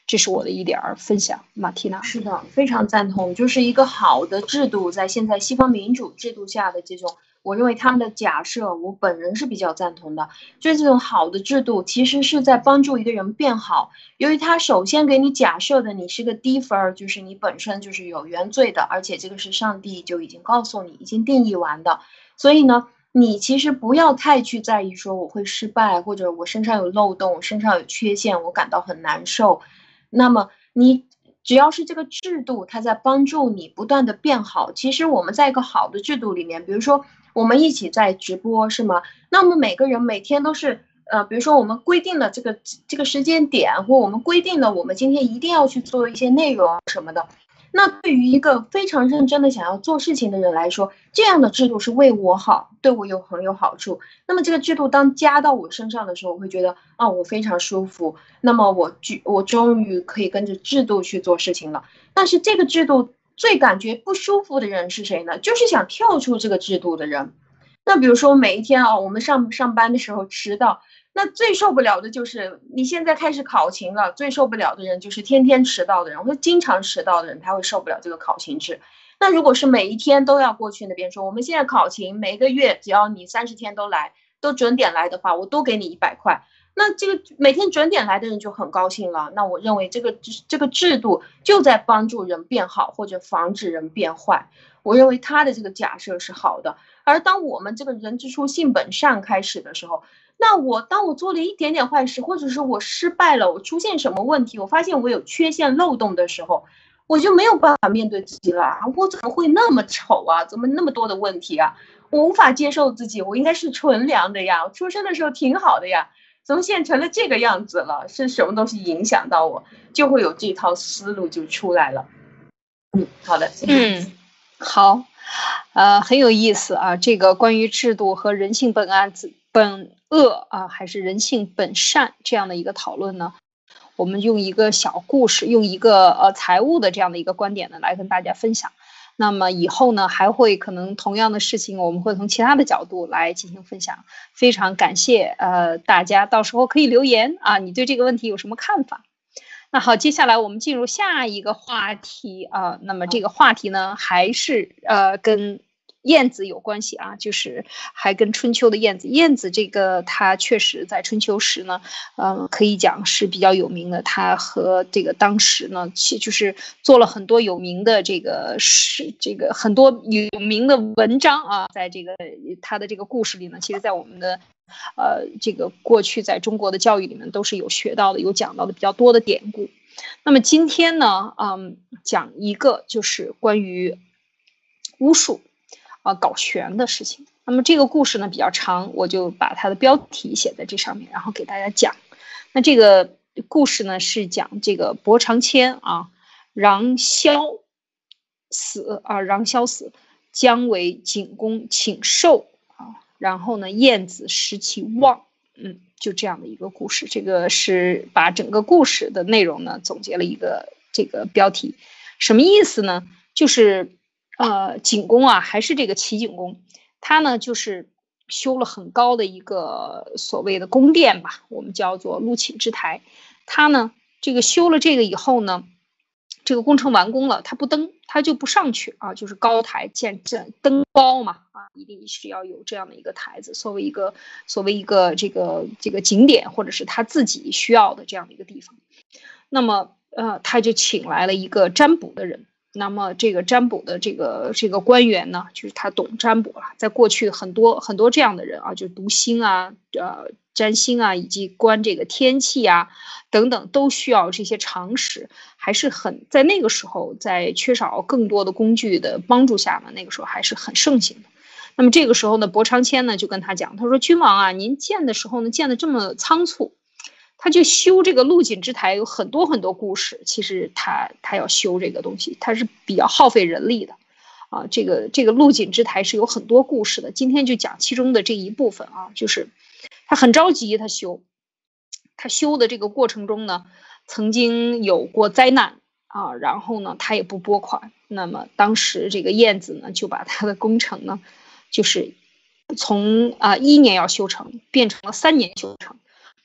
这是我的一点儿分享。马蒂娜是的，非常赞同，就是一个好的制度，在现在西方民主制度下的这种。我认为他们的假设，我本人是比较赞同的。就是这种好的制度，其实是在帮助一个人变好。由于他首先给你假设的，你是个低分儿，就是你本身就是有原罪的，而且这个是上帝就已经告诉你，已经定义完的。所以呢，你其实不要太去在意说我会失败，或者我身上有漏洞，身上有缺陷，我感到很难受。那么你只要是这个制度，它在帮助你不断的变好。其实我们在一个好的制度里面，比如说。我们一起在直播是吗？那么每个人每天都是呃，比如说我们规定了这个这个时间点，或我们规定了我们今天一定要去做一些内容什么的。那对于一个非常认真的想要做事情的人来说，这样的制度是为我好，对我有很有好处。那么这个制度当加到我身上的时候，我会觉得啊，我非常舒服。那么我我终于可以跟着制度去做事情了。但是这个制度最感觉不舒服的人是谁呢？就是想跳出这个制度的人。那比如说每一天啊，我们上上班的时候迟到。那最受不了的就是你现在开始考勤了，最受不了的人就是天天迟到的人，或者经常迟到的人，他会受不了这个考勤制。那如果是每一天都要过去那边说，我们现在考勤，每个月只要你三十天都来，都准点来的话，我都给你一百块。那这个每天准点来的人就很高兴了。那我认为这个这个制度就在帮助人变好，或者防止人变坏。我认为他的这个假设是好的。而当我们这个人之初性本善开始的时候，那我当我做了一点点坏事，或者是我失败了，我出现什么问题，我发现我有缺陷漏洞的时候，我就没有办法面对自己了。我怎么会那么丑啊？怎么那么多的问题啊？我无法接受自己，我应该是纯良的呀。我出生的时候挺好的呀，怎么现成了这个样子了？是什么东西影响到我，就会有这套思路就出来了。嗯，好的，嗯，好，呃，很有意思啊。这个关于制度和人性本案子。本恶啊，还是人性本善这样的一个讨论呢？我们用一个小故事，用一个呃财务的这样的一个观点呢，来跟大家分享。那么以后呢，还会可能同样的事情，我们会从其他的角度来进行分享。非常感谢呃大家，到时候可以留言啊，你对这个问题有什么看法？那好，接下来我们进入下一个话题啊。那么这个话题呢，还是呃跟。燕子有关系啊，就是还跟春秋的燕子。燕子这个，它确实在春秋时呢，嗯，可以讲是比较有名的。它和这个当时呢，其就是做了很多有名的这个是这个很多有名的文章啊，在这个它的这个故事里呢，其实，在我们的呃这个过去在中国的教育里面都是有学到的，有讲到的比较多的典故。那么今天呢，嗯，讲一个就是关于巫术。啊，搞玄的事情。那么这个故事呢比较长，我就把它的标题写在这上面，然后给大家讲。那这个故事呢是讲这个伯长谦啊，禳萧死啊，禳萧死，姜维景公请寿啊，然后呢晏子食其望，嗯，就这样的一个故事。这个是把整个故事的内容呢总结了一个这个标题，什么意思呢？就是。呃，景公啊，还是这个齐景公，他呢就是修了很高的一个所谓的宫殿吧，我们叫做陆寝之台。他呢这个修了这个以后呢，这个工程完工了，他不登，他就不上去啊，就是高台建建登高嘛啊，一定是要有这样的一个台子，作为一个作为一个这个这个景点或者是他自己需要的这样的一个地方。那么呃，他就请来了一个占卜的人。那么这个占卜的这个这个官员呢，就是他懂占卜了。在过去很多很多这样的人啊，就读星啊、呃占星啊，以及观这个天气啊等等，都需要这些常识，还是很在那个时候，在缺少更多的工具的帮助下呢，那个时候还是很盛行的。那么这个时候呢，伯长谦呢就跟他讲，他说：“君王啊，您建的时候呢，建的这么仓促。”他就修这个陆锦之台有很多很多故事，其实他他要修这个东西，他是比较耗费人力的，啊，这个这个陆锦之台是有很多故事的。今天就讲其中的这一部分啊，就是他很着急，他修，他修的这个过程中呢，曾经有过灾难啊，然后呢，他也不拨款，那么当时这个燕子呢，就把他的工程呢，就是从啊一年要修成，变成了三年修成。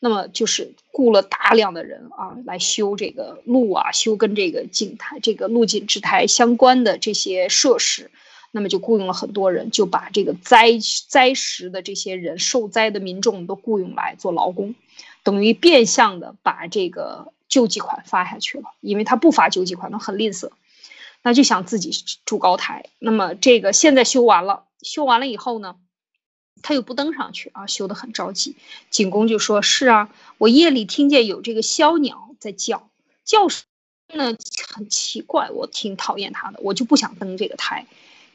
那么就是雇了大量的人啊，来修这个路啊，修跟这个景台、这个路景之台相关的这些设施。那么就雇佣了很多人，就把这个灾灾时的这些人、受灾的民众都雇佣来做劳工，等于变相的把这个救济款发下去了。因为他不发救济款，他很吝啬，那就想自己筑高台。那么这个现在修完了，修完了以后呢？他又不登上去啊，修得很着急。景公就说：“是啊，我夜里听见有这个枭鸟在叫，叫声呢很奇怪，我挺讨厌它的，我就不想登这个台。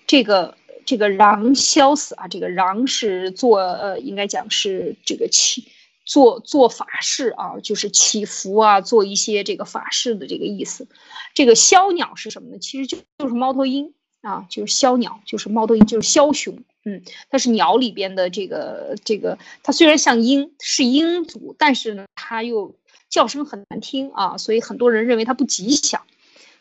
这个这个禳枭死啊，这个禳是做呃，应该讲是这个起做做法事啊，就是祈福啊，做一些这个法事的这个意思。这个枭鸟是什么呢？其实就就是猫头鹰啊，就是枭鸟，就是猫头鹰，就是枭雄。嗯，它是鸟里边的这个这个，它虽然像鹰，是鹰族，但是呢，它又叫声很难听啊，所以很多人认为它不吉祥。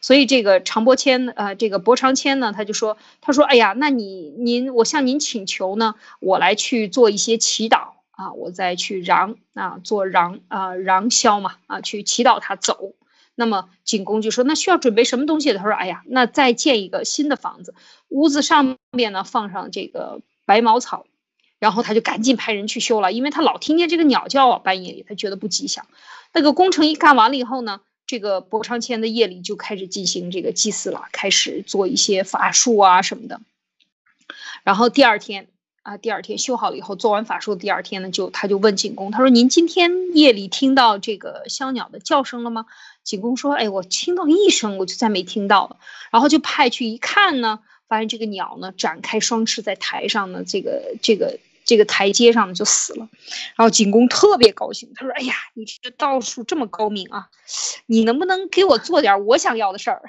所以这个常伯谦，呃，这个伯长谦呢，他就说，他说，哎呀，那你您，我向您请求呢，我来去做一些祈祷啊，我再去让啊，做让啊让枭嘛啊，去祈祷他走。那么景公就说，那需要准备什么东西？他说，哎呀，那再建一个新的房子，屋子上面呢放上这个白茅草，然后他就赶紧派人去修了，因为他老听见这个鸟叫啊，半夜里他觉得不吉祥。那个工程一干完了以后呢？这个伯昌谦的夜里就开始进行这个祭祀了，开始做一些法术啊什么的。然后第二天啊，第二天修好了以后，做完法术，第二天呢，就他就问景公，他说：“您今天夜里听到这个枭鸟的叫声了吗？”景公说：“哎，我听到一声，我就再没听到了。”然后就派去一看呢，发现这个鸟呢展开双翅在台上呢，这个这个。这个台阶上呢就死了，然后景公特别高兴，他说：“哎呀，你这个道术这么高明啊，你能不能给我做点我想要的事儿？”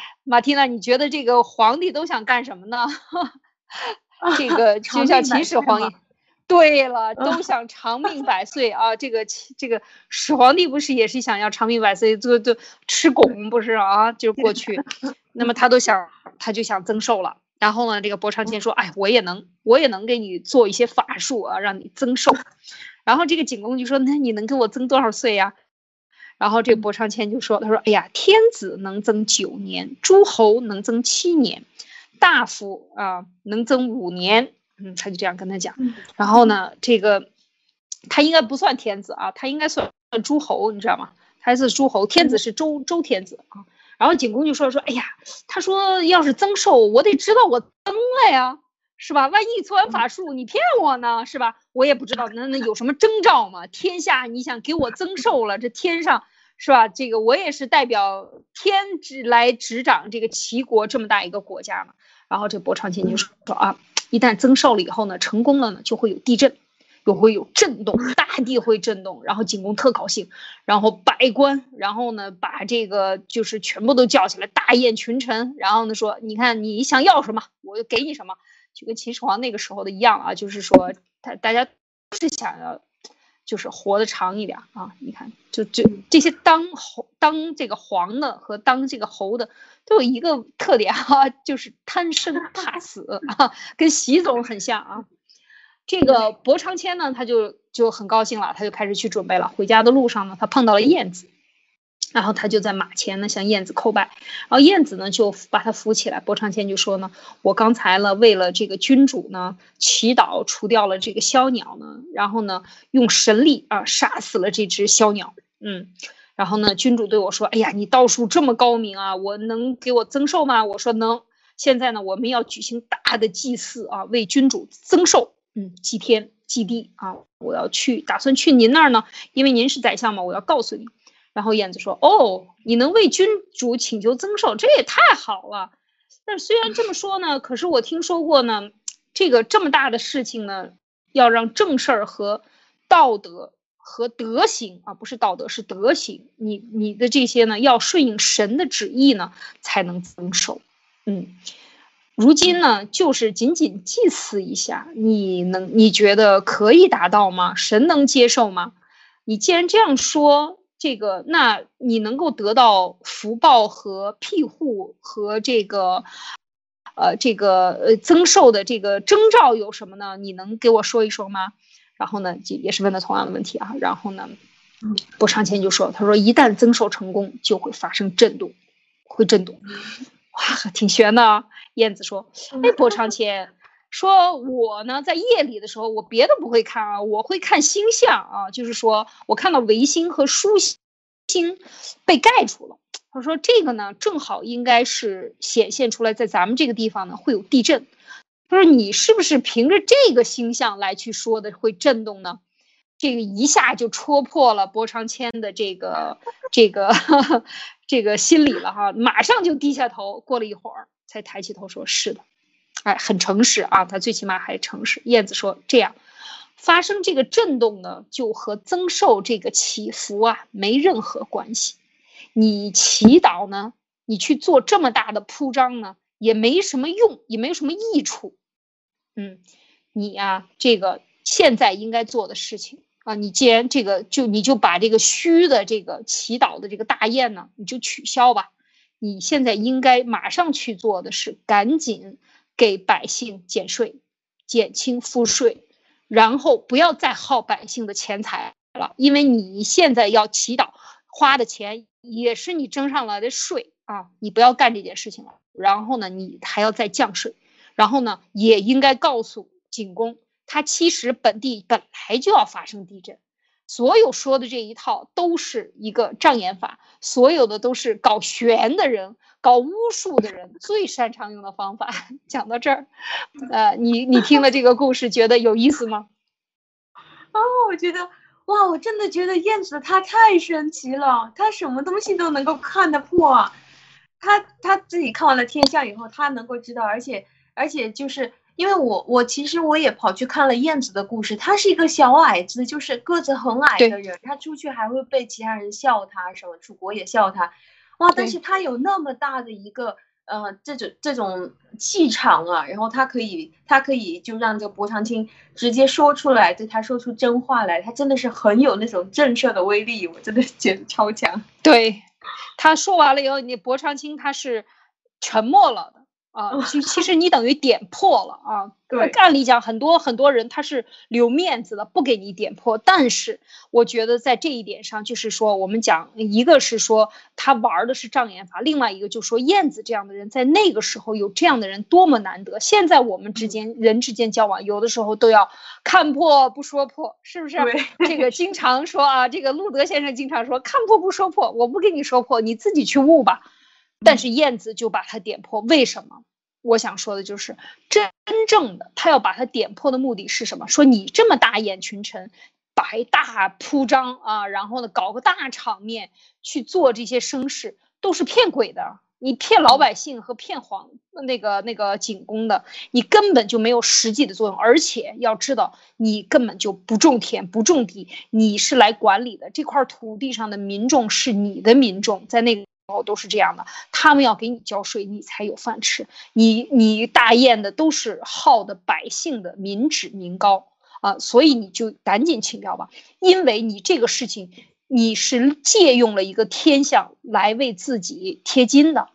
马蒂娜，你觉得这个皇帝都想干什么呢？这个 就像秦始皇一，对了，都想长命百岁啊。这个这个始皇帝不是也是想要长命百岁，就就吃拱不是啊？就过去，那么他都想，他就想增寿了。然后呢，这个博昌谦说：“哎，我也能，我也能给你做一些法术啊，让你增寿。”然后这个景公就说：“那你能给我增多少岁呀？”然后这个博昌谦就说：“他说，哎呀，天子能增九年，诸侯能增七年，大夫啊能增五年。”嗯，他就这样跟他讲。然后呢，这个他应该不算天子啊，他应该算诸侯，你知道吗？他是诸侯，天子是周周天子啊。然后景公就说说，哎呀，他说要是增寿，我得知道我增了呀，是吧？万一做完法术你骗我呢，是吧？我也不知道，那那有什么征兆吗？天下你想给我增寿了，这天上是吧？这个我也是代表天执来执掌这个齐国这么大一个国家嘛。然后这伯长卿就说说啊，一旦增寿了以后呢，成功了呢，就会有地震。就会有震动，大地会震动，然后景公特高兴，然后百官，然后呢把这个就是全部都叫起来，大宴群臣，然后呢说，你看你想要什么，我就给你什么，就跟秦始皇那个时候的一样啊，就是说他大家是想要，就是活得长一点啊，你看就就这些当侯当这个皇的和当这个猴的都有一个特点哈，就是贪生怕死啊，跟习总很像啊。这个博长谦呢，他就就很高兴了，他就开始去准备了。回家的路上呢，他碰到了燕子，然后他就在马前呢向燕子叩拜，然后燕子呢就把他扶起来。伯长谦就说呢，我刚才呢为了这个君主呢祈祷，除掉了这个枭鸟呢，然后呢用神力啊杀死了这只枭鸟。嗯，然后呢君主对我说，哎呀，你道术这么高明啊，我能给我增寿吗？我说能。现在呢我们要举行大的祭祀啊，为君主增寿。嗯，祭天祭地啊，我要去，打算去您那儿呢，因为您是宰相嘛，我要告诉你。然后燕子说：“哦，你能为君主请求增寿，这也太好了。但虽然这么说呢，可是我听说过呢，这个这么大的事情呢，要让正事儿和道德和德行啊，不是道德是德行，你你的这些呢，要顺应神的旨意呢，才能增寿。嗯。”如今呢，就是仅仅祭祀一下，你能你觉得可以达到吗？神能接受吗？你既然这样说，这个，那你能够得到福报和庇护和这个，呃，这个呃增寿的这个征兆有什么呢？你能给我说一说吗？然后呢，也也是问的同样的问题啊。然后呢，伯长谦就说，他说一旦增寿成功，就会发生震动，会震动。哇，挺悬的。燕子说：“哎，伯长谦，说我呢，在夜里的时候，我别的不会看啊，我会看星象啊，就是说我看到维星和疏星被盖住了。他说这个呢，正好应该是显现出来，在咱们这个地方呢会有地震。他说你是不是凭着这个星象来去说的会震动呢？这个一下就戳破了伯长谦的这个这个 这个心理了哈，马上就低下头。过了一会儿。”才抬起头说：“是的，哎，很诚实啊，他最起码还诚实。”燕子说：“这样，发生这个震动呢，就和增寿这个起伏啊没任何关系。你祈祷呢，你去做这么大的铺张呢，也没什么用，也没有什么益处。嗯，你呀，这个现在应该做的事情啊，你既然这个就你就把这个虚的这个祈祷的这个大宴呢，你就取消吧。你现在应该马上去做的是，赶紧给百姓减税，减轻赋税。然后不要再耗百姓的钱财了，因为你现在要祈祷花的钱也是你征上来的税啊，你不要干这件事情了。然后呢，你还要再降税，然后呢，也应该告诉景公，他其实本地本来就要发生地震，所有说的这一套都是一个障眼法，所有的都是搞玄的人。搞巫术的人最擅长用的方法，讲到这儿，呃，你你听了这个故事觉得有意思吗？哦，我觉得哇，我真的觉得燕子她太神奇了，她什么东西都能够看得破，她她自己看完了天象以后，她能够知道，而且而且就是因为我我其实我也跑去看了燕子的故事，她是一个小矮子，就是个子很矮的人，她出去还会被其他人笑她，什么出国也笑她。哇！但是他有那么大的一个呃这种这种气场啊，然后他可以他可以就让这个博长青直接说出来，对他说出真话来，他真的是很有那种震慑的威力，我真的觉得超强。对，他说完了以后，你博长青他是沉默了的。啊，其其实你等于点破了啊。对，按理讲，很多很多人他是留面子的，不给你点破。但是我觉得在这一点上，就是说我们讲，一个是说他玩的是障眼法，另外一个就说燕子这样的人在那个时候有这样的人多么难得。现在我们之间人之间交往，有的时候都要看破不说破，是不是？这个经常说啊，这个路德先生经常说，看破不说破，我不跟你说破，你自己去悟吧。但是燕子就把它点破，为什么？我想说的就是，真正的他要把它点破的目的是什么？说你这么大眼群臣，摆大铺张啊，然后呢搞个大场面去做这些声势，都是骗鬼的。你骗老百姓和骗皇那个那个景公的，你根本就没有实际的作用。而且要知道，你根本就不种田不种地，你是来管理的这块土地上的民众是你的民众，在那哦，都是这样的，他们要给你交税，你才有饭吃。你你大宴的都是耗的百姓的民脂民膏啊，所以你就赶紧请掉吧，因为你这个事情你是借用了一个天象来为自己贴金的，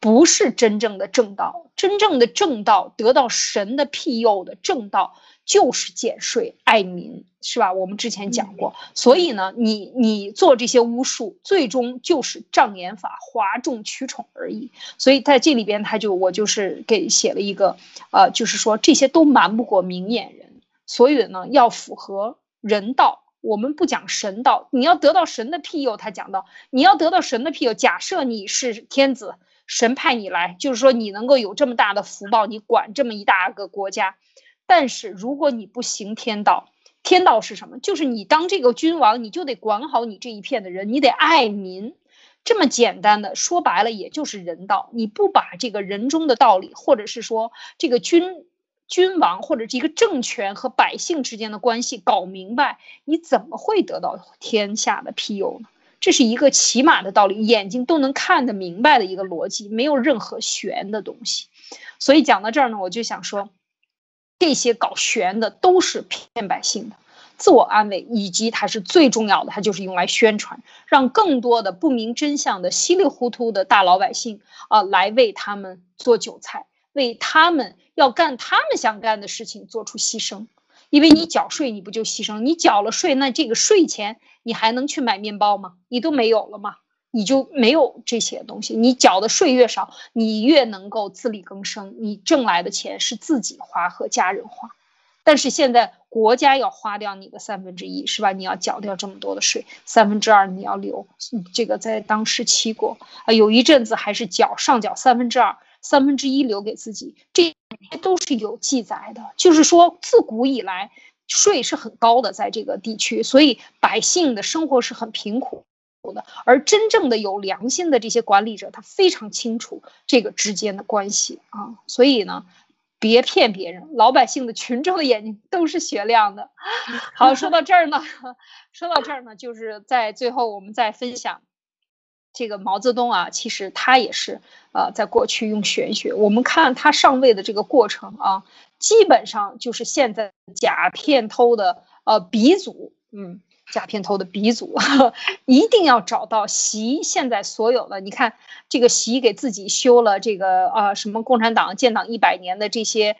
不是真正的正道。真正的正道得到神的庇佑的正道。就是减税爱民，是吧？我们之前讲过，所以呢，你你做这些巫术，最终就是障眼法，哗众取宠而已。所以在这里边，他就我就是给写了一个，呃，就是说这些都瞒不过明眼人，所以呢，要符合人道。我们不讲神道，你要得到神的庇佑，他讲到你要得到神的庇佑。假设你是天子，神派你来，就是说你能够有这么大的福报，你管这么一大个国家。但是如果你不行天道，天道是什么？就是你当这个君王，你就得管好你这一片的人，你得爱民，这么简单的说白了，也就是人道。你不把这个人中的道理，或者是说这个君君王或者这个政权和百姓之间的关系搞明白，你怎么会得到天下的庇佑呢？这是一个起码的道理，眼睛都能看得明白的一个逻辑，没有任何玄的东西。所以讲到这儿呢，我就想说。这些搞玄的都是骗百姓的，自我安慰，以及它是最重要的，它就是用来宣传，让更多的不明真相的稀里糊涂的大老百姓啊，来为他们做韭菜，为他们要干他们想干的事情做出牺牲。因为你缴税，你不就牺牲？你缴了税，那这个税钱你还能去买面包吗？你都没有了吗？你就没有这些东西，你缴的税越少，你越能够自力更生，你挣来的钱是自己花和家人花。但是现在国家要花掉你的三分之一，是吧？你要缴掉这么多的税，三分之二你要留。这个在当时期过啊，有一阵子还是缴上缴三分之二，三分之一留给自己，这都是有记载的。就是说，自古以来税是很高的，在这个地区，所以百姓的生活是很贫苦。的，而真正的有良心的这些管理者，他非常清楚这个之间的关系啊，所以呢，别骗别人，老百姓的群众的眼睛都是雪亮的。好，说到这儿呢，说到这儿呢，就是在最后我们再分享这个毛泽东啊，其实他也是呃，在过去用玄学。我们看他上位的这个过程啊，基本上就是现在假片偷的呃鼻祖，嗯。假片偷的鼻祖，一定要找到习现在所有的。你看，这个习给自己修了这个啊什么共产党建党一百年的这些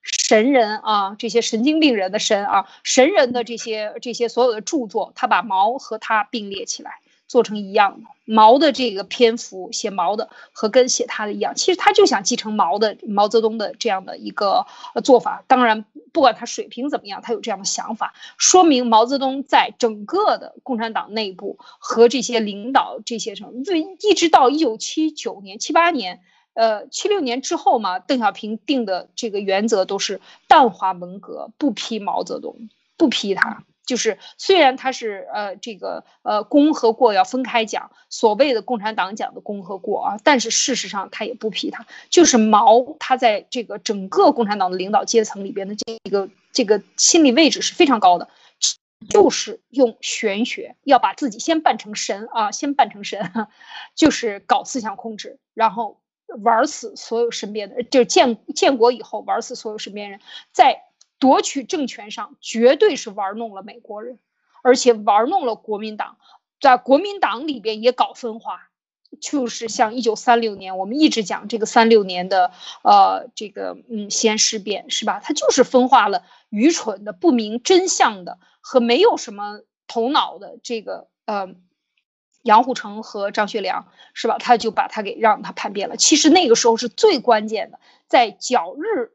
神人啊，这些神经病人的神啊，神人的这些这些所有的著作，他把毛和他并列起来。做成一样的毛的这个篇幅写毛的和跟写他的一样，其实他就想继承毛的毛泽东的这样的一个做法。当然，不管他水平怎么样，他有这样的想法，说明毛泽东在整个的共产党内部和这些领导这些什么，一直到一九七九年、七八年，呃，七六年之后嘛，邓小平定的这个原则都是淡化文革，不批毛泽东，不批他。就是虽然他是呃这个呃功和过要分开讲，所谓的共产党讲的功和过啊，但是事实上他也不批他，就是毛他在这个整个共产党的领导阶层里边的这个这个心理位置是非常高的，就是用玄学要把自己先扮成神啊，先扮成神，就是搞思想控制，然后玩死所有身边的，就是建建国以后玩死所有身边人，在。夺取政权上绝对是玩弄了美国人，而且玩弄了国民党，在国民党里边也搞分化，就是像一九三六年，我们一直讲这个三六年的呃这个嗯西安事变是吧？他就是分化了愚蠢的、不明真相的和没有什么头脑的这个呃杨虎城和张学良是吧？他就把他给让他叛变了。其实那个时候是最关键的，在剿日。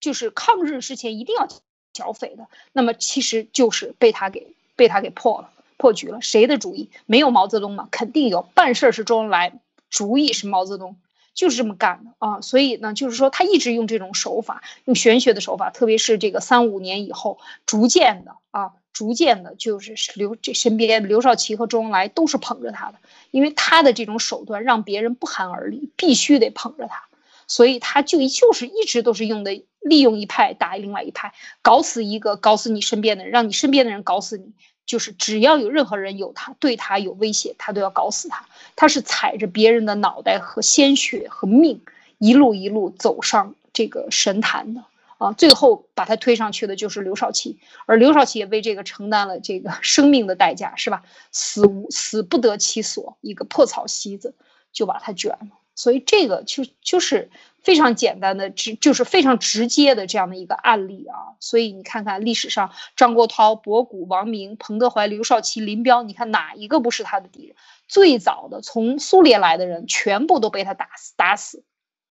就是抗日之前一定要剿匪的，那么其实就是被他给被他给破了破局了。谁的主意？没有毛泽东吗？肯定有。办事是周恩来，主意是毛泽东，就是这么干的啊。所以呢，就是说他一直用这种手法，用玄学的手法，特别是这个三五年以后，逐渐的啊，逐渐的，就是刘这身边刘少奇和周恩来都是捧着他的，因为他的这种手段让别人不寒而栗，必须得捧着他。所以他就就是一直都是用的利用一派打另外一派，搞死一个，搞死你身边的人，让你身边的人搞死你。就是只要有任何人有他对他有威胁，他都要搞死他。他是踩着别人的脑袋和鲜血和命，一路一路走上这个神坛的啊！最后把他推上去的就是刘少奇，而刘少奇也为这个承担了这个生命的代价，是吧？死无死不得其所，一个破草席子就把他卷了。所以这个就就是非常简单的，直就是非常直接的这样的一个案例啊。所以你看看历史上，张国焘、博古、王明、彭德怀、刘少奇、林彪，你看哪一个不是他的敌人？最早的从苏联来的人，全部都被他打死，打死，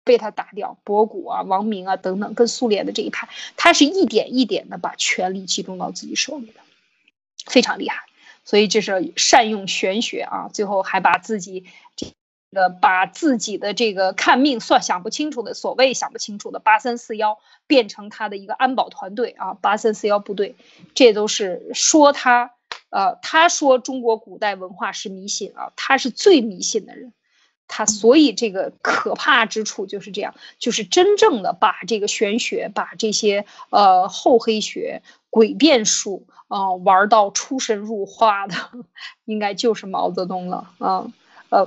被他打掉。博古啊、王明啊等等，跟苏联的这一派，他是一点一点的把权力集中到自己手里的，非常厉害。所以这是善用玄学啊，最后还把自己这。呃，把自己的这个看命算想不清楚的所谓想不清楚的八三四幺变成他的一个安保团队啊，八三四幺部队，这都是说他，呃，他说中国古代文化是迷信啊，他是最迷信的人，他所以这个可怕之处就是这样，就是真正的把这个玄学，把这些呃厚黑学、诡辩术啊玩到出神入化的，应该就是毛泽东了啊。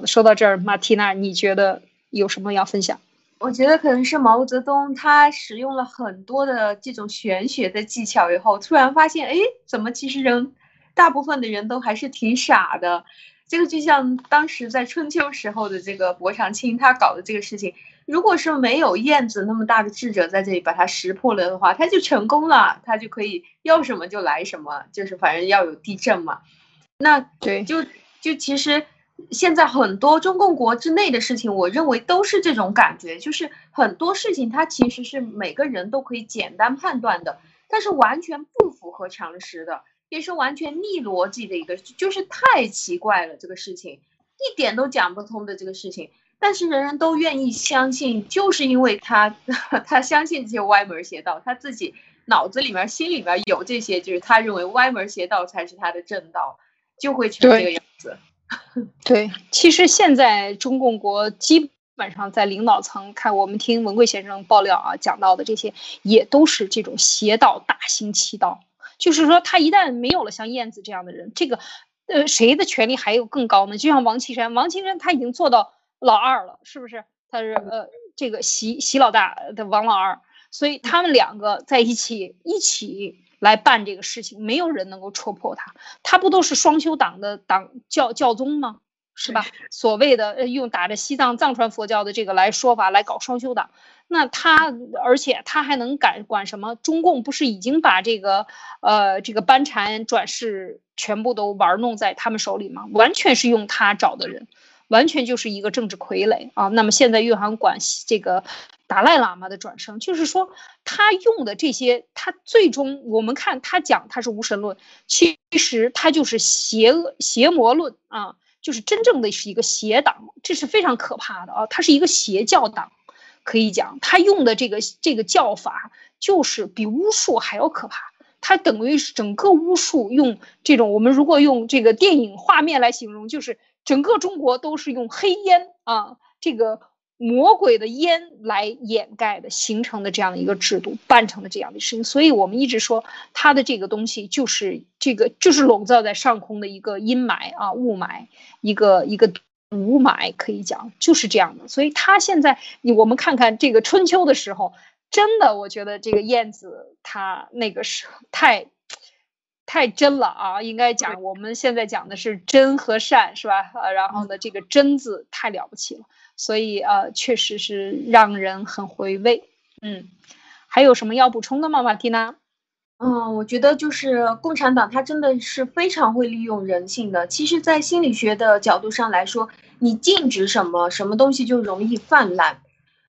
说到这儿，马缇娜，你觉得有什么要分享？我觉得可能是毛泽东他使用了很多的这种玄学的技巧以后，突然发现，哎，怎么其实人大部分的人都还是挺傻的。这个就像当时在春秋时候的这个伯长卿他搞的这个事情，如果是没有燕子那么大的智者在这里把他识破了的话，他就成功了，他就可以要什么就来什么，就是反正要有地震嘛。那对，就就其实。现在很多中共国之内的事情，我认为都是这种感觉，就是很多事情它其实是每个人都可以简单判断的，但是完全不符合常识的，也是完全逆逻辑的一个，就是太奇怪了这个事情，一点都讲不通的这个事情，但是人人都愿意相信，就是因为他 他相信这些歪门邪道，他自己脑子里面心里面有这些，就是他认为歪门邪道才是他的正道，就会成这个样子。对，其实现在中共国基本上在领导层看，我们听文贵先生爆料啊，讲到的这些也都是这种邪道大行其道。就是说，他一旦没有了像燕子这样的人，这个，呃，谁的权力还有更高呢？就像王岐山，王岐山他已经做到老二了，是不是？他是呃，这个习习老大的王老二，所以他们两个在一起一起来办这个事情，没有人能够戳破他。他不都是双修党的党教教宗吗？是吧？所谓的呃，用打着西藏藏传佛教的这个来说法来搞双修党，那他而且他还能敢管什么？中共不是已经把这个呃这个班禅转世全部都玩弄在他们手里吗？完全是用他找的人，完全就是一个政治傀儡啊！那么现在又还管这个达赖喇嘛的转生，就是说他用的这些，他最终我们看他讲他是无神论，其实他就是邪恶邪魔论啊。就是真正的是一个邪党，这是非常可怕的啊！他是一个邪教党，可以讲，他用的这个这个教法就是比巫术还要可怕。他等于是整个巫术用这种，我们如果用这个电影画面来形容，就是整个中国都是用黑烟啊，这个。魔鬼的烟来掩盖的形成的这样一个制度，办成的这样的事情，所以我们一直说它的这个东西就是这个就是笼罩在上空的一个阴霾啊雾霾，一个一个雾霾可以讲就是这样的。所以它现在你我们看看这个春秋的时候，真的我觉得这个燕子它那个是太太真了啊，应该讲我们现在讲的是真和善是吧？呃，然后呢这个真字太了不起了。所以呃，确实是让人很回味。嗯，还有什么要补充的吗，马蒂娜？嗯，我觉得就是共产党，他真的是非常会利用人性的。其实，在心理学的角度上来说，你禁止什么，什么东西就容易泛滥。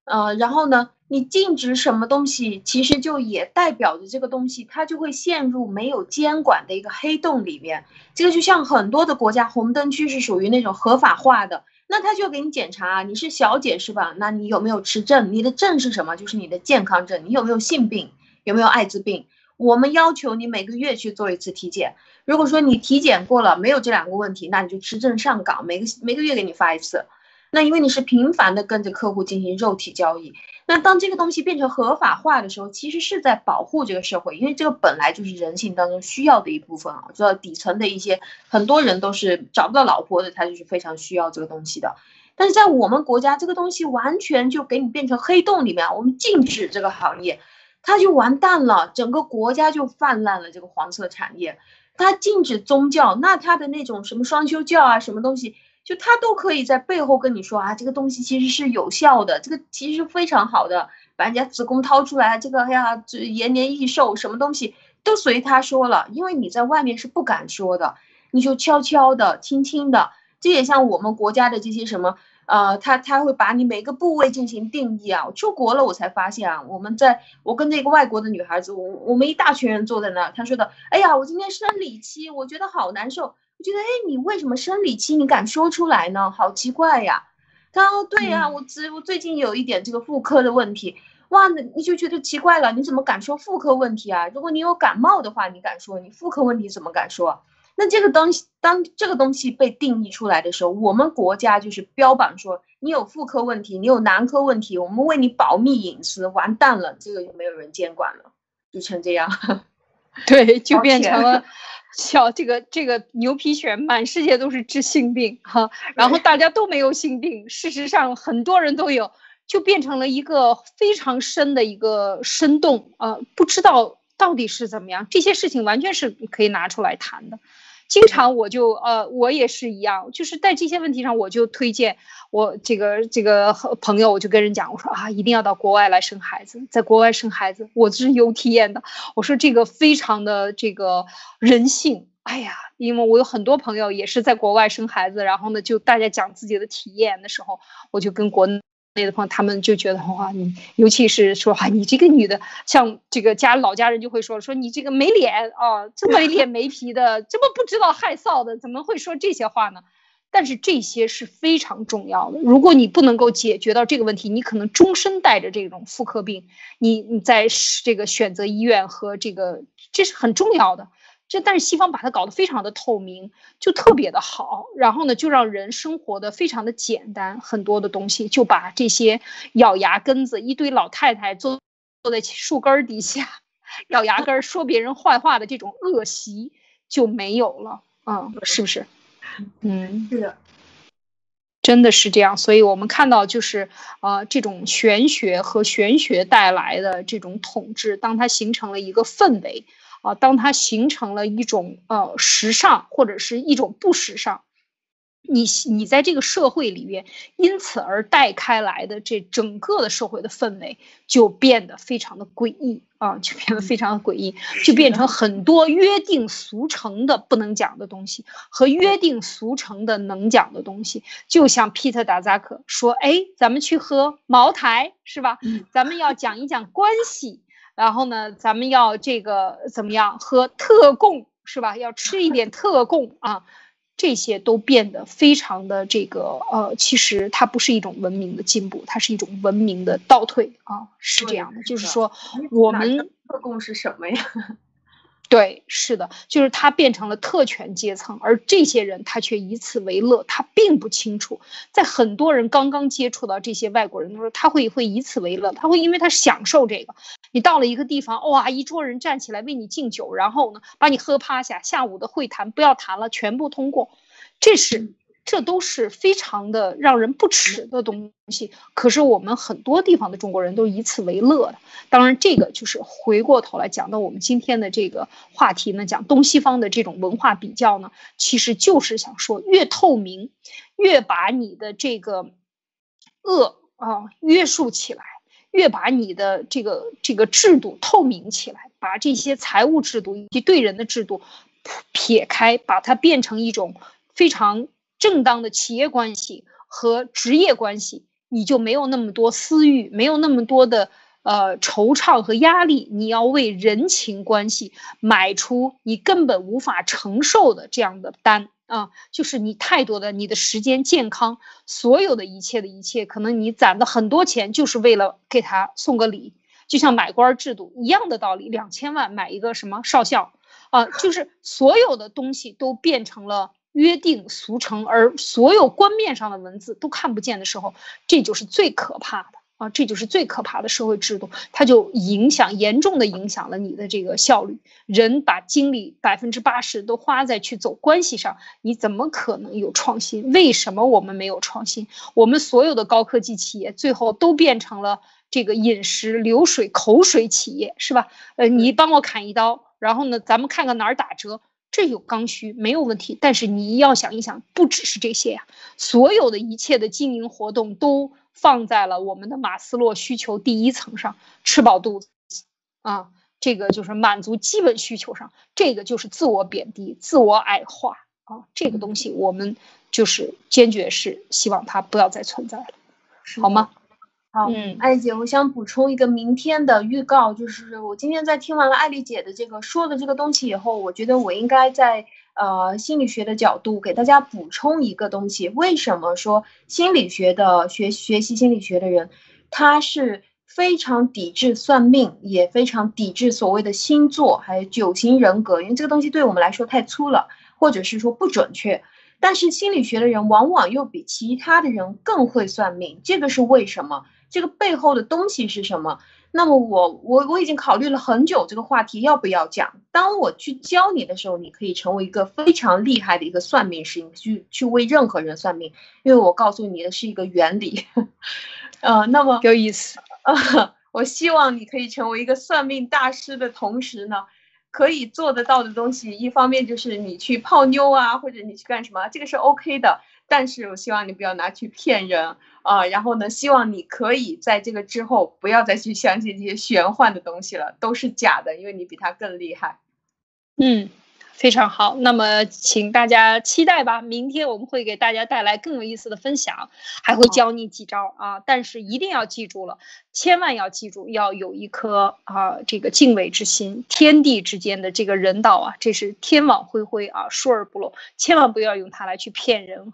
呃，然后呢，你禁止什么东西，其实就也代表着这个东西它就会陷入没有监管的一个黑洞里面。这个就像很多的国家，红灯区是属于那种合法化的。那他就给你检查，你是小姐是吧？那你有没有持证？你的证是什么？就是你的健康证。你有没有性病？有没有艾滋病？我们要求你每个月去做一次体检。如果说你体检过了没有这两个问题，那你就持证上岗，每个每个月给你发一次。那因为你是频繁的跟着客户进行肉体交易，那当这个东西变成合法化的时候，其实是在保护这个社会，因为这个本来就是人性当中需要的一部分啊。知道底层的一些很多人都是找不到老婆的，他就是非常需要这个东西的。但是在我们国家，这个东西完全就给你变成黑洞里面，我们禁止这个行业，它就完蛋了，整个国家就泛滥了这个黄色产业。它禁止宗教，那它的那种什么双修教啊，什么东西？就他都可以在背后跟你说啊，这个东西其实是有效的，这个其实非常好的，把人家子宫掏出来，这个哎呀，这延年益寿，什么东西都随他说了，因为你在外面是不敢说的，你就悄悄的、轻轻的。这也像我们国家的这些什么，呃，他他会把你每个部位进行定义啊。出国了，我才发现啊，我们在我跟那个外国的女孩子，我我们一大群人坐在那，她说的，哎呀，我今天生理期，我觉得好难受。我觉得，哎，你为什么生理期你敢说出来呢？好奇怪呀！他说，对呀，我最我最近有一点这个妇科的问题，哇，那你就觉得奇怪了，你怎么敢说妇科问题啊？如果你有感冒的话，你敢说，你妇科问题怎么敢说？那这个东西，当这个东西被定义出来的时候，我们国家就是标榜说，你有妇科问题，你有男科问题，我们为你保密隐私，完蛋了，这个就没有人监管了，就成这样，对，就变成了。小这个这个牛皮癣，满世界都是治性病哈，然后大家都没有性病，事实上很多人都有，就变成了一个非常深的一个深洞啊，不知道到底是怎么样，这些事情完全是可以拿出来谈的。经常我就呃，我也是一样，就是在这些问题上，我就推荐我这个这个朋友，我就跟人讲，我说啊，一定要到国外来生孩子，在国外生孩子，我是有体验的。我说这个非常的这个人性，哎呀，因为我有很多朋友也是在国外生孩子，然后呢，就大家讲自己的体验的时候，我就跟国内内。的朋友，他们就觉得哇，你尤其是说啊，你这个女的，像这个家老家人就会说说你这个没脸啊，这么没脸没皮的，这么不知道害臊的，怎么会说这些话呢？但是这些是非常重要的。如果你不能够解决到这个问题，你可能终身带着这种妇科病。你你在这个选择医院和这个，这是很重要的。这但是西方把它搞得非常的透明，就特别的好，然后呢，就让人生活的非常的简单，很多的东西就把这些咬牙根子一堆老太太坐坐在树根底下咬牙根说别人坏话的这种恶习就没有了，嗯，是不是？嗯，是的。真的是这样，所以我们看到就是，呃，这种玄学和玄学带来的这种统治，当它形成了一个氛围，啊，当它形成了一种呃时尚或者是一种不时尚。你你在这个社会里边，因此而带开来的这整个的社会的氛围就变得非常的诡异啊，就变得非常的诡异，就变成很多约定俗成的不能讲的东西和约定俗成的能讲的东西。就像 Peter 达扎克说：“哎，咱们去喝茅台是吧？咱们要讲一讲关系，然后呢，咱们要这个怎么样喝特供是吧？要吃一点特供啊。”这些都变得非常的这个呃，其实它不是一种文明的进步，它是一种文明的倒退啊，是这样的。就是说，我们特供是什么呀？对，是的，就是他变成了特权阶层，而这些人他却以此为乐，他并不清楚，在很多人刚刚接触到这些外国人的时候，他会会以此为乐，他会因为他享受这个。你到了一个地方，哇，一桌人站起来为你敬酒，然后呢，把你喝趴下，下午的会谈不要谈了，全部通过，这是。这都是非常的让人不齿的东西，可是我们很多地方的中国人都以此为乐的。当然，这个就是回过头来讲到我们今天的这个话题呢，讲东西方的这种文化比较呢，其实就是想说，越透明，越把你的这个恶啊约束起来，越把你的这个这个制度透明起来，把这些财务制度以及对人的制度撇开，把它变成一种非常。正当的企业关系和职业关系，你就没有那么多私欲，没有那么多的呃惆怅和压力。你要为人情关系买出你根本无法承受的这样的单啊，就是你太多的你的时间、健康，所有的一切的一切，可能你攒的很多钱就是为了给他送个礼，就像买官制度一样的道理，两千万买一个什么少校啊，就是所有的东西都变成了。约定俗成，而所有官面上的文字都看不见的时候，这就是最可怕的啊！这就是最可怕的社会制度，它就影响严重的影响了你的这个效率。人把精力百分之八十都花在去走关系上，你怎么可能有创新？为什么我们没有创新？我们所有的高科技企业最后都变成了这个饮食流水口水企业，是吧？呃，你帮我砍一刀，然后呢，咱们看看哪儿打折。这有刚需没有问题，但是你要想一想，不只是这些呀，所有的一切的经营活动都放在了我们的马斯洛需求第一层上，吃饱肚子，啊，这个就是满足基本需求上，这个就是自我贬低、自我矮化啊，这个东西我们就是坚决是希望它不要再存在了，好吗？好，嗯，艾丽姐，我想补充一个明天的预告，就是我今天在听完了艾丽姐的这个说的这个东西以后，我觉得我应该在呃心理学的角度给大家补充一个东西。为什么说心理学的学学习心理学的人，他是非常抵制算命，也非常抵制所谓的星座，还有九型人格，因为这个东西对我们来说太粗了，或者是说不准确。但是心理学的人往往又比其他的人更会算命，这个是为什么？这个背后的东西是什么？那么我我我已经考虑了很久，这个话题要不要讲？当我去教你的时候，你可以成为一个非常厉害的一个算命师，你去去为任何人算命，因为我告诉你的是一个原理。呃，那么有意思。呃，我希望你可以成为一个算命大师的同时呢，可以做得到的东西，一方面就是你去泡妞啊，或者你去干什么，这个是 OK 的。但是我希望你不要拿去骗人啊！然后呢，希望你可以在这个之后不要再去相信这些玄幻的东西了，都是假的，因为你比他更厉害。嗯。非常好，那么请大家期待吧。明天我们会给大家带来更有意思的分享，还会教你几招啊！但是一定要记住了，千万要记住，要有一颗啊这个敬畏之心。天地之间的这个人道啊，这是天网恢恢啊，疏而不漏，千万不要用它来去骗人。